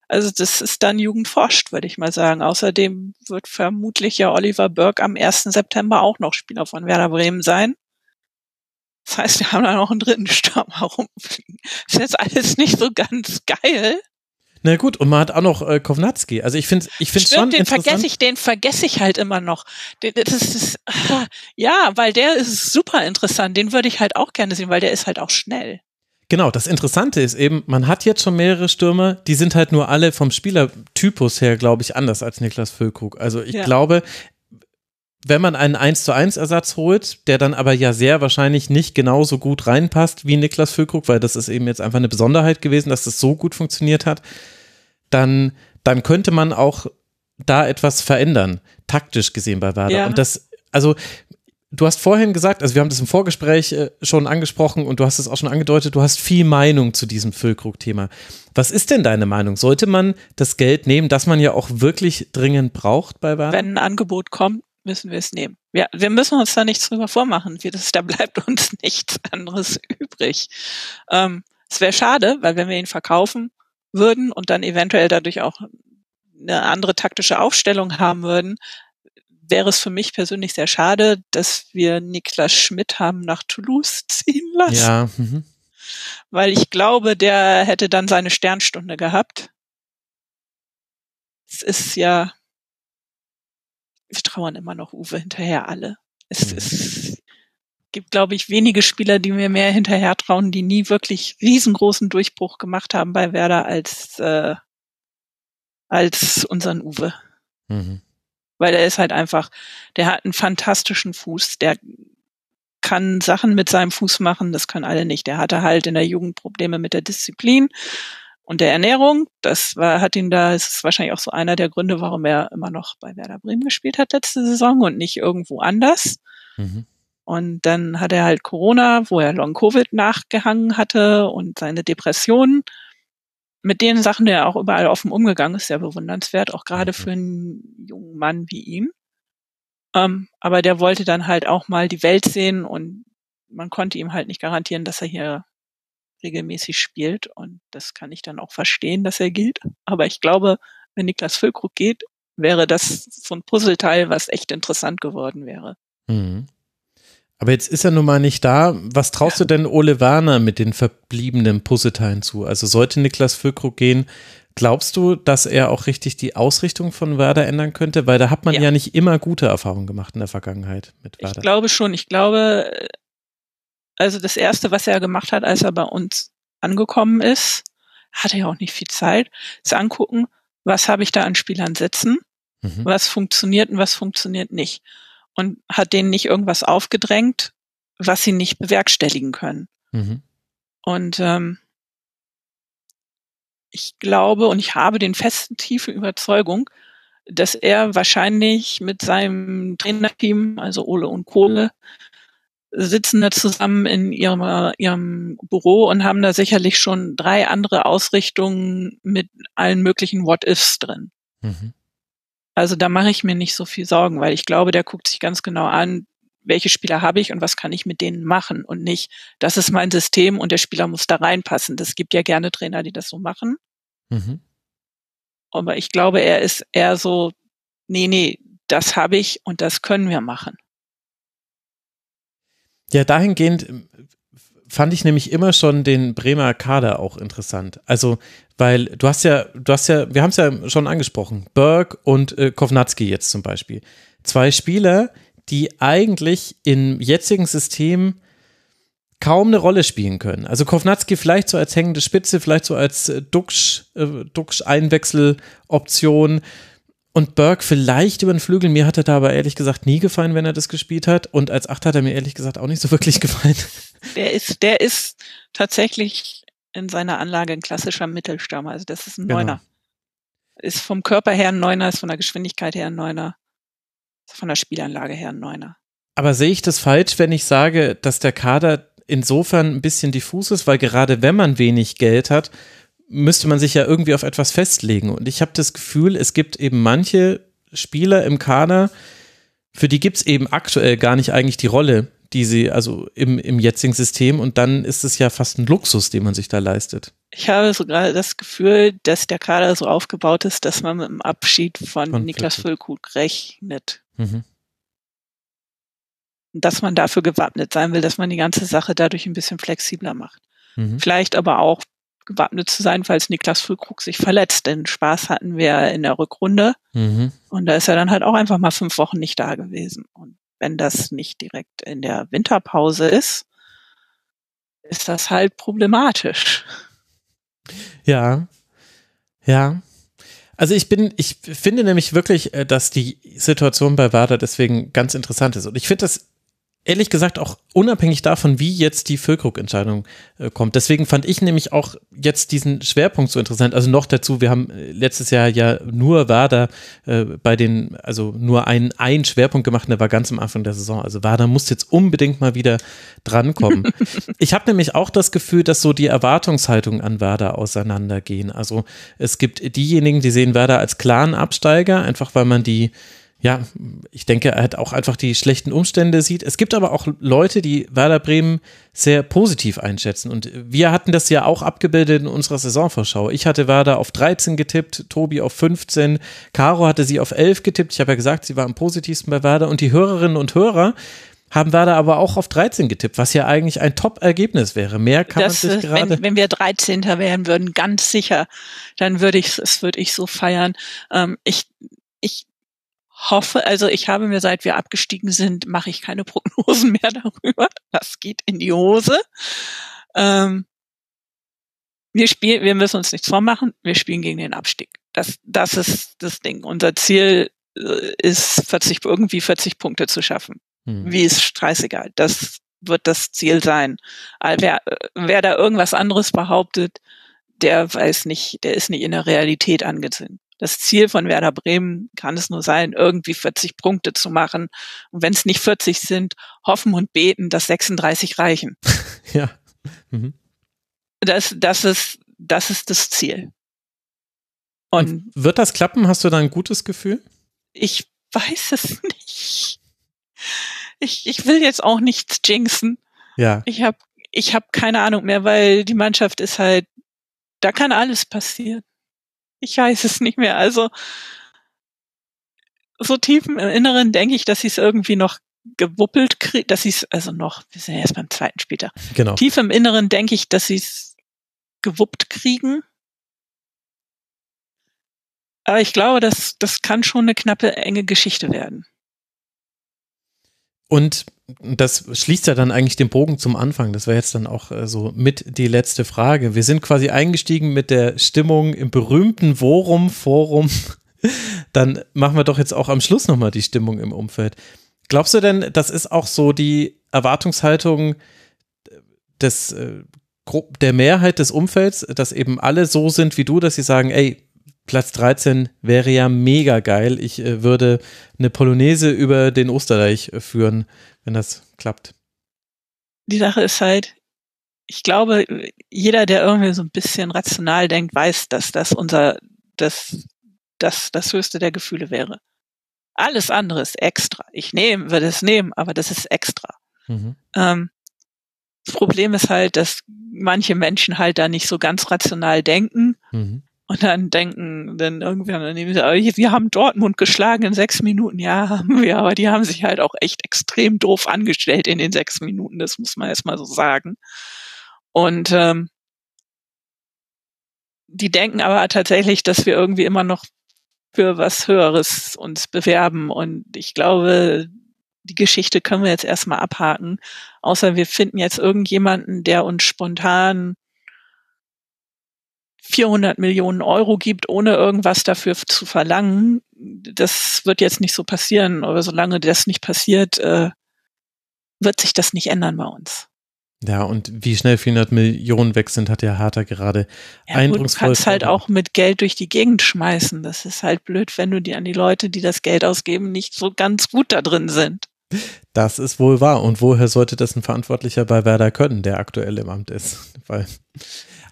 Also das ist dann Jugendforscht, würde ich mal sagen. Außerdem wird vermutlich ja Oliver Burke am 1. September auch noch Spieler von Werder Bremen sein. Das heißt, wir haben da noch einen dritten Sturm herumfliegen. Ist jetzt alles nicht so ganz geil. Na gut, und man hat auch noch äh, Kovnatski. Also ich finde ich finde schon den vergesse ich, den vergesse ich halt immer noch. Das ist, ja, weil der ist super interessant. Den würde ich halt auch gerne sehen, weil der ist halt auch schnell. Genau, das Interessante ist eben, man hat jetzt schon mehrere Stürmer, die sind halt nur alle vom Spielertypus her, glaube ich, anders als Niklas Füllkrug. Also ich ja. glaube, wenn man einen 1 zu 1 Ersatz holt, der dann aber ja sehr wahrscheinlich nicht genauso gut reinpasst wie Niklas Füllkrug, weil das ist eben jetzt einfach eine Besonderheit gewesen, dass das so gut funktioniert hat, dann, dann könnte man auch da etwas verändern, taktisch gesehen bei Werder. Ja. Und das, also Du hast vorhin gesagt, also wir haben das im Vorgespräch äh, schon angesprochen und du hast es auch schon angedeutet, du hast viel Meinung zu diesem Füllkrug-Thema. Was ist denn deine Meinung? Sollte man das Geld nehmen, das man ja auch wirklich dringend braucht bei Werder? Wenn ein Angebot kommt, müssen wir es nehmen. Ja, wir müssen uns da nichts drüber vormachen. Das, da bleibt uns nichts anderes übrig. Ähm, es wäre schade, weil wenn wir ihn verkaufen würden und dann eventuell dadurch auch eine andere taktische Aufstellung haben würden, wäre es für mich persönlich sehr schade, dass wir Niklas Schmidt haben nach Toulouse ziehen lassen. Ja. Mhm. Weil ich glaube, der hätte dann seine Sternstunde gehabt. Es ist ja, wir trauern immer noch Uwe hinterher alle. Es mhm. ist, gibt, glaube ich, wenige Spieler, die mir mehr hinterher trauen, die nie wirklich riesengroßen Durchbruch gemacht haben bei Werder als, äh, als unseren Uwe. Mhm weil er ist halt einfach, der hat einen fantastischen Fuß, der kann Sachen mit seinem Fuß machen, das können alle nicht. Der hatte halt in der Jugend Probleme mit der Disziplin und der Ernährung. Das war, hat ihn da, es ist wahrscheinlich auch so einer der Gründe, warum er immer noch bei Werder Bremen gespielt hat letzte Saison und nicht irgendwo anders. Mhm. Und dann hat er halt Corona, wo er Long Covid nachgehangen hatte und seine Depressionen mit den Sachen, der auch überall offen umgegangen ist, sehr bewundernswert, auch gerade mhm. für einen jungen Mann wie ihn. Ähm, aber der wollte dann halt auch mal die Welt sehen und man konnte ihm halt nicht garantieren, dass er hier regelmäßig spielt. Und das kann ich dann auch verstehen, dass er gilt. Aber ich glaube, wenn Niklas Füllkrug geht, wäre das so ein Puzzleteil, was echt interessant geworden wäre. Mhm. Aber jetzt ist er nun mal nicht da. Was traust du denn Ole Werner mit den verbliebenen Puzzleteilen zu? Also sollte Niklas Füllkrug gehen, glaubst du, dass er auch richtig die Ausrichtung von Werder ändern könnte? Weil da hat man ja, ja nicht immer gute Erfahrungen gemacht in der Vergangenheit mit Werder. Ich glaube schon. Ich glaube, also das erste, was er gemacht hat, als er bei uns angekommen ist, hatte ja auch nicht viel Zeit, ist angucken, was habe ich da an Spielern sitzen, mhm. was funktioniert und was funktioniert nicht und hat denen nicht irgendwas aufgedrängt, was sie nicht bewerkstelligen können. Mhm. Und ähm, ich glaube und ich habe den festen, tiefe Überzeugung, dass er wahrscheinlich mit seinem Trainerteam, also Ole und Kohle, sitzen da zusammen in ihrem, ihrem Büro und haben da sicherlich schon drei andere Ausrichtungen mit allen möglichen What-Ifs drin. Mhm. Also da mache ich mir nicht so viel Sorgen, weil ich glaube, der guckt sich ganz genau an, welche Spieler habe ich und was kann ich mit denen machen und nicht, das ist mein System und der Spieler muss da reinpassen. Das gibt ja gerne Trainer, die das so machen. Mhm. Aber ich glaube, er ist eher so, nee, nee, das habe ich und das können wir machen. Ja, dahingehend äh, fand ich nämlich immer schon den Bremer Kader auch interessant. Also, weil du hast ja, du hast ja, wir haben es ja schon angesprochen, Berg und äh, Kovnatski jetzt zum Beispiel. Zwei Spieler, die eigentlich im jetzigen System kaum eine Rolle spielen können. Also Kovnatski vielleicht so als hängende Spitze, vielleicht so als äh, Duxch-Einwechseloption. Äh, und Burke vielleicht über den Flügel. Mir hat er da aber ehrlich gesagt nie gefallen, wenn er das gespielt hat. Und als Achter hat er mir ehrlich gesagt auch nicht so wirklich gefallen. Der ist, der ist tatsächlich in seiner Anlage ein klassischer Mittelstürmer. Also das ist ein genau. Neuner. Ist vom Körper her ein Neuner, ist von der Geschwindigkeit her ein Neuner, ist von der Spielanlage her ein Neuner. Aber sehe ich das falsch, wenn ich sage, dass der Kader insofern ein bisschen diffus ist, weil gerade wenn man wenig Geld hat, müsste man sich ja irgendwie auf etwas festlegen. Und ich habe das Gefühl, es gibt eben manche Spieler im Kader, für die gibt es eben aktuell gar nicht eigentlich die Rolle, die sie, also im, im jetzigen System. Und dann ist es ja fast ein Luxus, den man sich da leistet. Ich habe sogar das Gefühl, dass der Kader so aufgebaut ist, dass man mit dem Abschied von, von Niklas Füllkrug rechnet. Mhm. Dass man dafür gewappnet sein will, dass man die ganze Sache dadurch ein bisschen flexibler macht. Mhm. Vielleicht aber auch gewappnet zu sein, falls Niklas Füllkrug sich verletzt. Denn Spaß hatten wir in der Rückrunde. Mhm. Und da ist er dann halt auch einfach mal fünf Wochen nicht da gewesen. Und wenn das nicht direkt in der Winterpause ist, ist das halt problematisch. Ja, ja. Also ich bin, ich finde nämlich wirklich, äh, dass die Situation bei Wada deswegen ganz interessant ist. Und ich finde das ehrlich gesagt auch unabhängig davon, wie jetzt die Füllkrug-Entscheidung äh, kommt. Deswegen fand ich nämlich auch jetzt diesen Schwerpunkt so interessant. Also noch dazu, wir haben äh, letztes Jahr ja nur Werder äh, bei den, also nur einen, einen Schwerpunkt gemacht, der war ganz am Anfang der Saison. Also Werder muss jetzt unbedingt mal wieder drankommen. ich habe nämlich auch das Gefühl, dass so die Erwartungshaltungen an Werder auseinandergehen. Also es gibt diejenigen, die sehen Werder als klaren Absteiger, einfach weil man die ja, ich denke, er hat auch einfach die schlechten Umstände sieht. Es gibt aber auch Leute, die Werder Bremen sehr positiv einschätzen. Und wir hatten das ja auch abgebildet in unserer Saisonvorschau. Ich hatte Werder auf 13 getippt, Tobi auf 15, Caro hatte sie auf 11 getippt. Ich habe ja gesagt, sie war am positivsten bei Werder. Und die Hörerinnen und Hörer haben Werder aber auch auf 13 getippt, was ja eigentlich ein Top-Ergebnis wäre. Mehr kann das, man sich gerade. Wenn, wenn wir 13. wären würden, ganz sicher, dann würde ich es würde ich so feiern. Ähm, ich ich hoffe, also ich habe mir seit wir abgestiegen sind, mache ich keine Prognosen mehr darüber. Das geht in die Hose. Ähm, wir spielen, wir müssen uns nichts vormachen, wir spielen gegen den Abstieg. Das, das ist das Ding. Unser Ziel äh, ist 40, irgendwie 40 Punkte zu schaffen. Hm. Wie ist scheißegal. Das wird das Ziel sein. Wer, wer da irgendwas anderes behauptet, der weiß nicht, der ist nicht in der Realität angesehen das Ziel von Werder Bremen kann es nur sein, irgendwie 40 Punkte zu machen. Und wenn es nicht 40 sind, hoffen und beten, dass 36 reichen. ja. Mhm. Das, das ist, das ist das Ziel. Und, und wird das klappen? Hast du da ein gutes Gefühl? Ich weiß es nicht. Ich, ich will jetzt auch nichts jinxen. Ja. Ich habe ich hab keine Ahnung mehr, weil die Mannschaft ist halt, da kann alles passieren. Ich weiß es nicht mehr. Also so tief im Inneren denke ich, dass sie es irgendwie noch gewuppelt kriegt, dass sie es, also noch, wir sind ja erst beim zweiten später. Genau. Tief im Inneren denke ich, dass sie es gewuppt kriegen. Aber ich glaube, das, das kann schon eine knappe, enge Geschichte werden. Und das schließt ja dann eigentlich den Bogen zum Anfang. Das wäre jetzt dann auch äh, so mit die letzte Frage. Wir sind quasi eingestiegen mit der Stimmung im berühmten Worum Forum. Dann machen wir doch jetzt auch am Schluss nochmal die Stimmung im Umfeld. Glaubst du denn, das ist auch so die Erwartungshaltung des, äh, der Mehrheit des Umfelds, dass eben alle so sind wie du, dass sie sagen, ey, Platz 13 wäre ja mega geil. Ich äh, würde eine Polonaise über den Osterreich äh, führen, wenn das klappt. Die Sache ist halt, ich glaube, jeder, der irgendwie so ein bisschen rational denkt, weiß, dass das unser, dass das das höchste der Gefühle wäre. Alles andere ist extra. Ich nehme, würde es nehmen, aber das ist extra. Mhm. Ähm, das Problem ist halt, dass manche Menschen halt da nicht so ganz rational denken mhm. Und dann denken, dann irgendwann, wir haben Dortmund geschlagen in sechs Minuten. Ja, haben wir, aber die haben sich halt auch echt extrem doof angestellt in den sechs Minuten. Das muss man erstmal so sagen. Und ähm, die denken aber tatsächlich, dass wir irgendwie immer noch für was Höheres uns bewerben. Und ich glaube, die Geschichte können wir jetzt erstmal abhaken. Außer wir finden jetzt irgendjemanden, der uns spontan 400 Millionen Euro gibt, ohne irgendwas dafür zu verlangen. Das wird jetzt nicht so passieren. Aber solange das nicht passiert, äh, wird sich das nicht ändern bei uns. Ja, und wie schnell 400 Millionen weg sind, hat der Harter gerade ja, eindrucksvoll. Du kannst halt auch mit Geld durch die Gegend schmeißen. Das ist halt blöd, wenn du dir an die Leute, die das Geld ausgeben, nicht so ganz gut da drin sind. Das ist wohl wahr. Und woher sollte das ein Verantwortlicher bei Werder können, der aktuell im Amt ist? Weil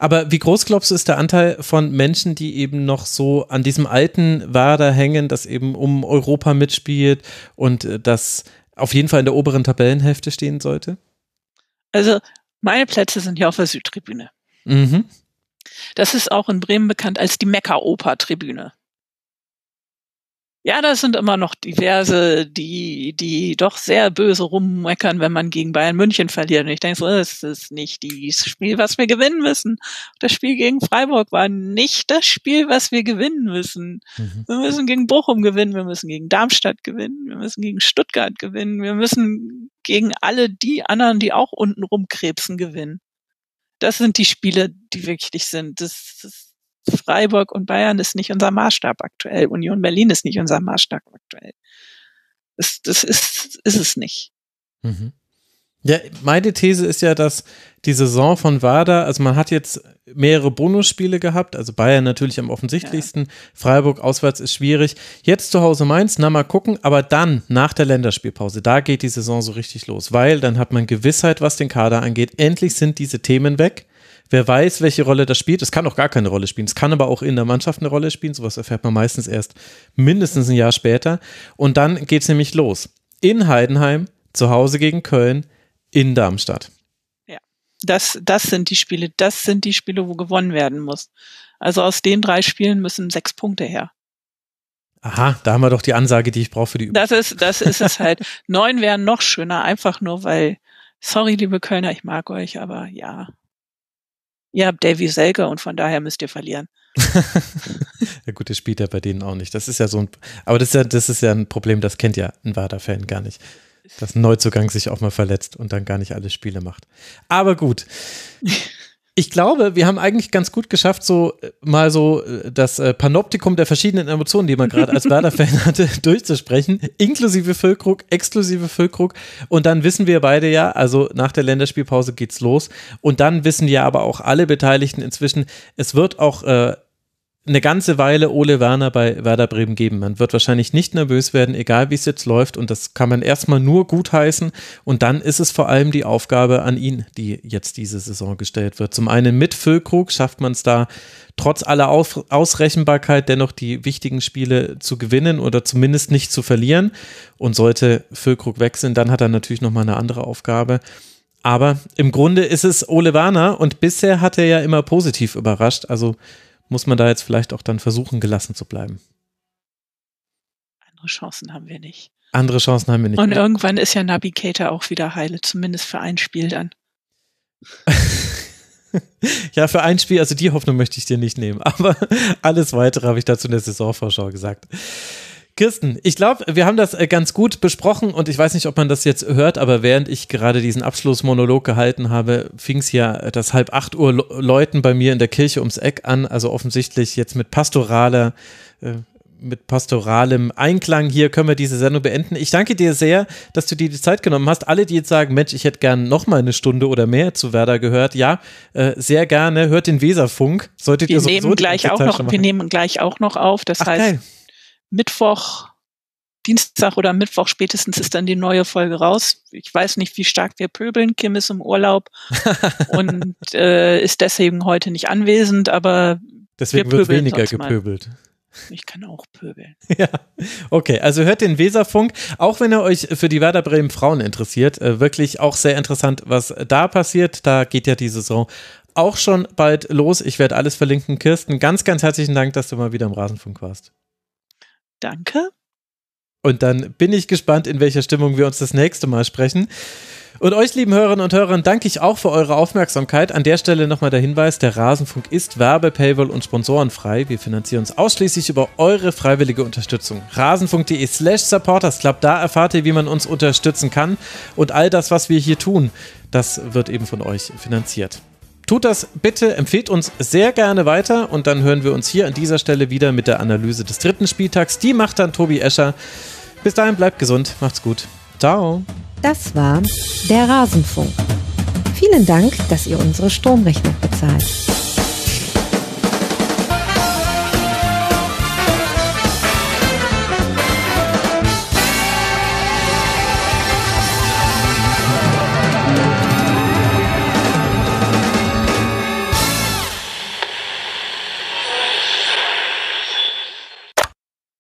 aber wie groß glaubst du ist der Anteil von Menschen, die eben noch so an diesem alten Werder hängen, das eben um Europa mitspielt und äh, das auf jeden Fall in der oberen Tabellenhälfte stehen sollte? Also meine Plätze sind hier auf der Südtribüne. Mhm. Das ist auch in Bremen bekannt als die Mekka-Oper-Tribüne. Ja, das sind immer noch diverse, die, die doch sehr böse rummeckern, wenn man gegen Bayern München verliert. Und ich denke so, das ist nicht das Spiel, was wir gewinnen müssen. Das Spiel gegen Freiburg war nicht das Spiel, was wir gewinnen müssen. Mhm. Wir müssen gegen Bochum gewinnen, wir müssen gegen Darmstadt gewinnen, wir müssen gegen Stuttgart gewinnen, wir müssen gegen alle die anderen, die auch unten rumkrebsen, gewinnen. Das sind die Spiele, die wichtig sind. Das, das Freiburg und Bayern ist nicht unser Maßstab aktuell. Union Berlin ist nicht unser Maßstab aktuell. Das, das ist, ist es nicht. Mhm. Ja, meine These ist ja, dass die Saison von WADA, also man hat jetzt mehrere Bonusspiele gehabt, also Bayern natürlich am offensichtlichsten, ja. Freiburg auswärts ist schwierig. Jetzt zu Hause Mainz, na mal gucken, aber dann nach der Länderspielpause, da geht die Saison so richtig los, weil dann hat man Gewissheit, was den Kader angeht. Endlich sind diese Themen weg. Wer weiß, welche Rolle das spielt. Es kann auch gar keine Rolle spielen. Es kann aber auch in der Mannschaft eine Rolle spielen. Sowas erfährt man meistens erst mindestens ein Jahr später. Und dann geht es nämlich los. In Heidenheim, zu Hause gegen Köln, in Darmstadt. Ja, das, das sind die Spiele. Das sind die Spiele, wo gewonnen werden muss. Also aus den drei Spielen müssen sechs Punkte her. Aha, da haben wir doch die Ansage, die ich brauche für die Übung. Das ist, das ist es halt. Neun wären noch schöner, einfach nur weil, sorry, liebe Kölner, ich mag euch, aber ja, Ihr habt Davy Selke und von daher müsst ihr verlieren. ja gut, das spielt ja bei denen auch nicht. Das ist ja so ein, aber das ist ja, das ist ja ein Problem, das kennt ja ein Wader-Fan gar nicht. Dass ein Neuzugang sich auch mal verletzt und dann gar nicht alle Spiele macht. Aber gut. Ich glaube, wir haben eigentlich ganz gut geschafft, so äh, mal so äh, das äh, Panoptikum der verschiedenen Emotionen, die man gerade als Werder-Fan hatte, durchzusprechen, inklusive Füllkrug, exklusive Füllkrug. Und dann wissen wir beide ja, also nach der Länderspielpause geht's los. Und dann wissen ja aber auch alle Beteiligten inzwischen, es wird auch äh, eine ganze Weile Ole Werner bei Werder Bremen geben. Man wird wahrscheinlich nicht nervös werden, egal wie es jetzt läuft. Und das kann man erstmal nur gutheißen. Und dann ist es vor allem die Aufgabe an ihn, die jetzt diese Saison gestellt wird. Zum einen mit Füllkrug schafft man es da trotz aller Aus Ausrechenbarkeit dennoch die wichtigen Spiele zu gewinnen oder zumindest nicht zu verlieren. Und sollte Füllkrug wechseln, dann hat er natürlich nochmal eine andere Aufgabe. Aber im Grunde ist es Ole Werner und bisher hat er ja immer positiv überrascht. Also muss man da jetzt vielleicht auch dann versuchen, gelassen zu bleiben. Andere Chancen haben wir nicht. Andere Chancen haben wir nicht. Und irgendwann ist ja Navigator auch wieder heile, zumindest für ein Spiel dann. ja, für ein Spiel, also die Hoffnung möchte ich dir nicht nehmen, aber alles weitere habe ich dazu in der Saisonvorschau gesagt. Kirsten, ich glaube, wir haben das äh, ganz gut besprochen und ich weiß nicht, ob man das jetzt hört, aber während ich gerade diesen Abschlussmonolog gehalten habe, fing es ja das halb acht Uhr Läuten bei mir in der Kirche ums Eck an, also offensichtlich jetzt mit pastoraler äh, mit pastoralem Einklang hier können wir diese Sendung beenden. Ich danke dir sehr, dass du dir die Zeit genommen hast. Alle, die jetzt sagen, Mensch, ich hätte gern noch mal eine Stunde oder mehr zu Werder gehört, ja, äh, sehr gerne. Hört den Weserfunk. Solltet wir ihr nehmen gleich auch noch, wir nehmen gleich auch noch auf. Das Ach, heißt, geil. Mittwoch, Dienstag oder Mittwoch spätestens ist dann die neue Folge raus. Ich weiß nicht, wie stark wir pöbeln. Kim ist im Urlaub und äh, ist deswegen heute nicht anwesend, aber deswegen wird weniger gepöbelt. Ich kann auch pöbeln. Ja, okay. Also hört den Weserfunk, auch wenn ihr euch für die Werder Bremen Frauen interessiert. Äh, wirklich auch sehr interessant, was da passiert. Da geht ja die Saison auch schon bald los. Ich werde alles verlinken. Kirsten, ganz, ganz herzlichen Dank, dass du mal wieder im Rasenfunk warst. Danke. Und dann bin ich gespannt, in welcher Stimmung wir uns das nächste Mal sprechen. Und euch, lieben Hörerinnen und Hörern, danke ich auch für eure Aufmerksamkeit. An der Stelle nochmal der Hinweis, der Rasenfunk ist Werbe-, Paywall- und Sponsorenfrei. Wir finanzieren uns ausschließlich über eure freiwillige Unterstützung. Rasenfunk.de slash supportersclub, da erfahrt ihr, wie man uns unterstützen kann. Und all das, was wir hier tun, das wird eben von euch finanziert. Tut das bitte, empfehlt uns sehr gerne weiter und dann hören wir uns hier an dieser Stelle wieder mit der Analyse des dritten Spieltags. Die macht dann Tobi Escher. Bis dahin bleibt gesund, macht's gut. Ciao. Das war der Rasenfunk. Vielen Dank, dass ihr unsere Stromrechnung bezahlt.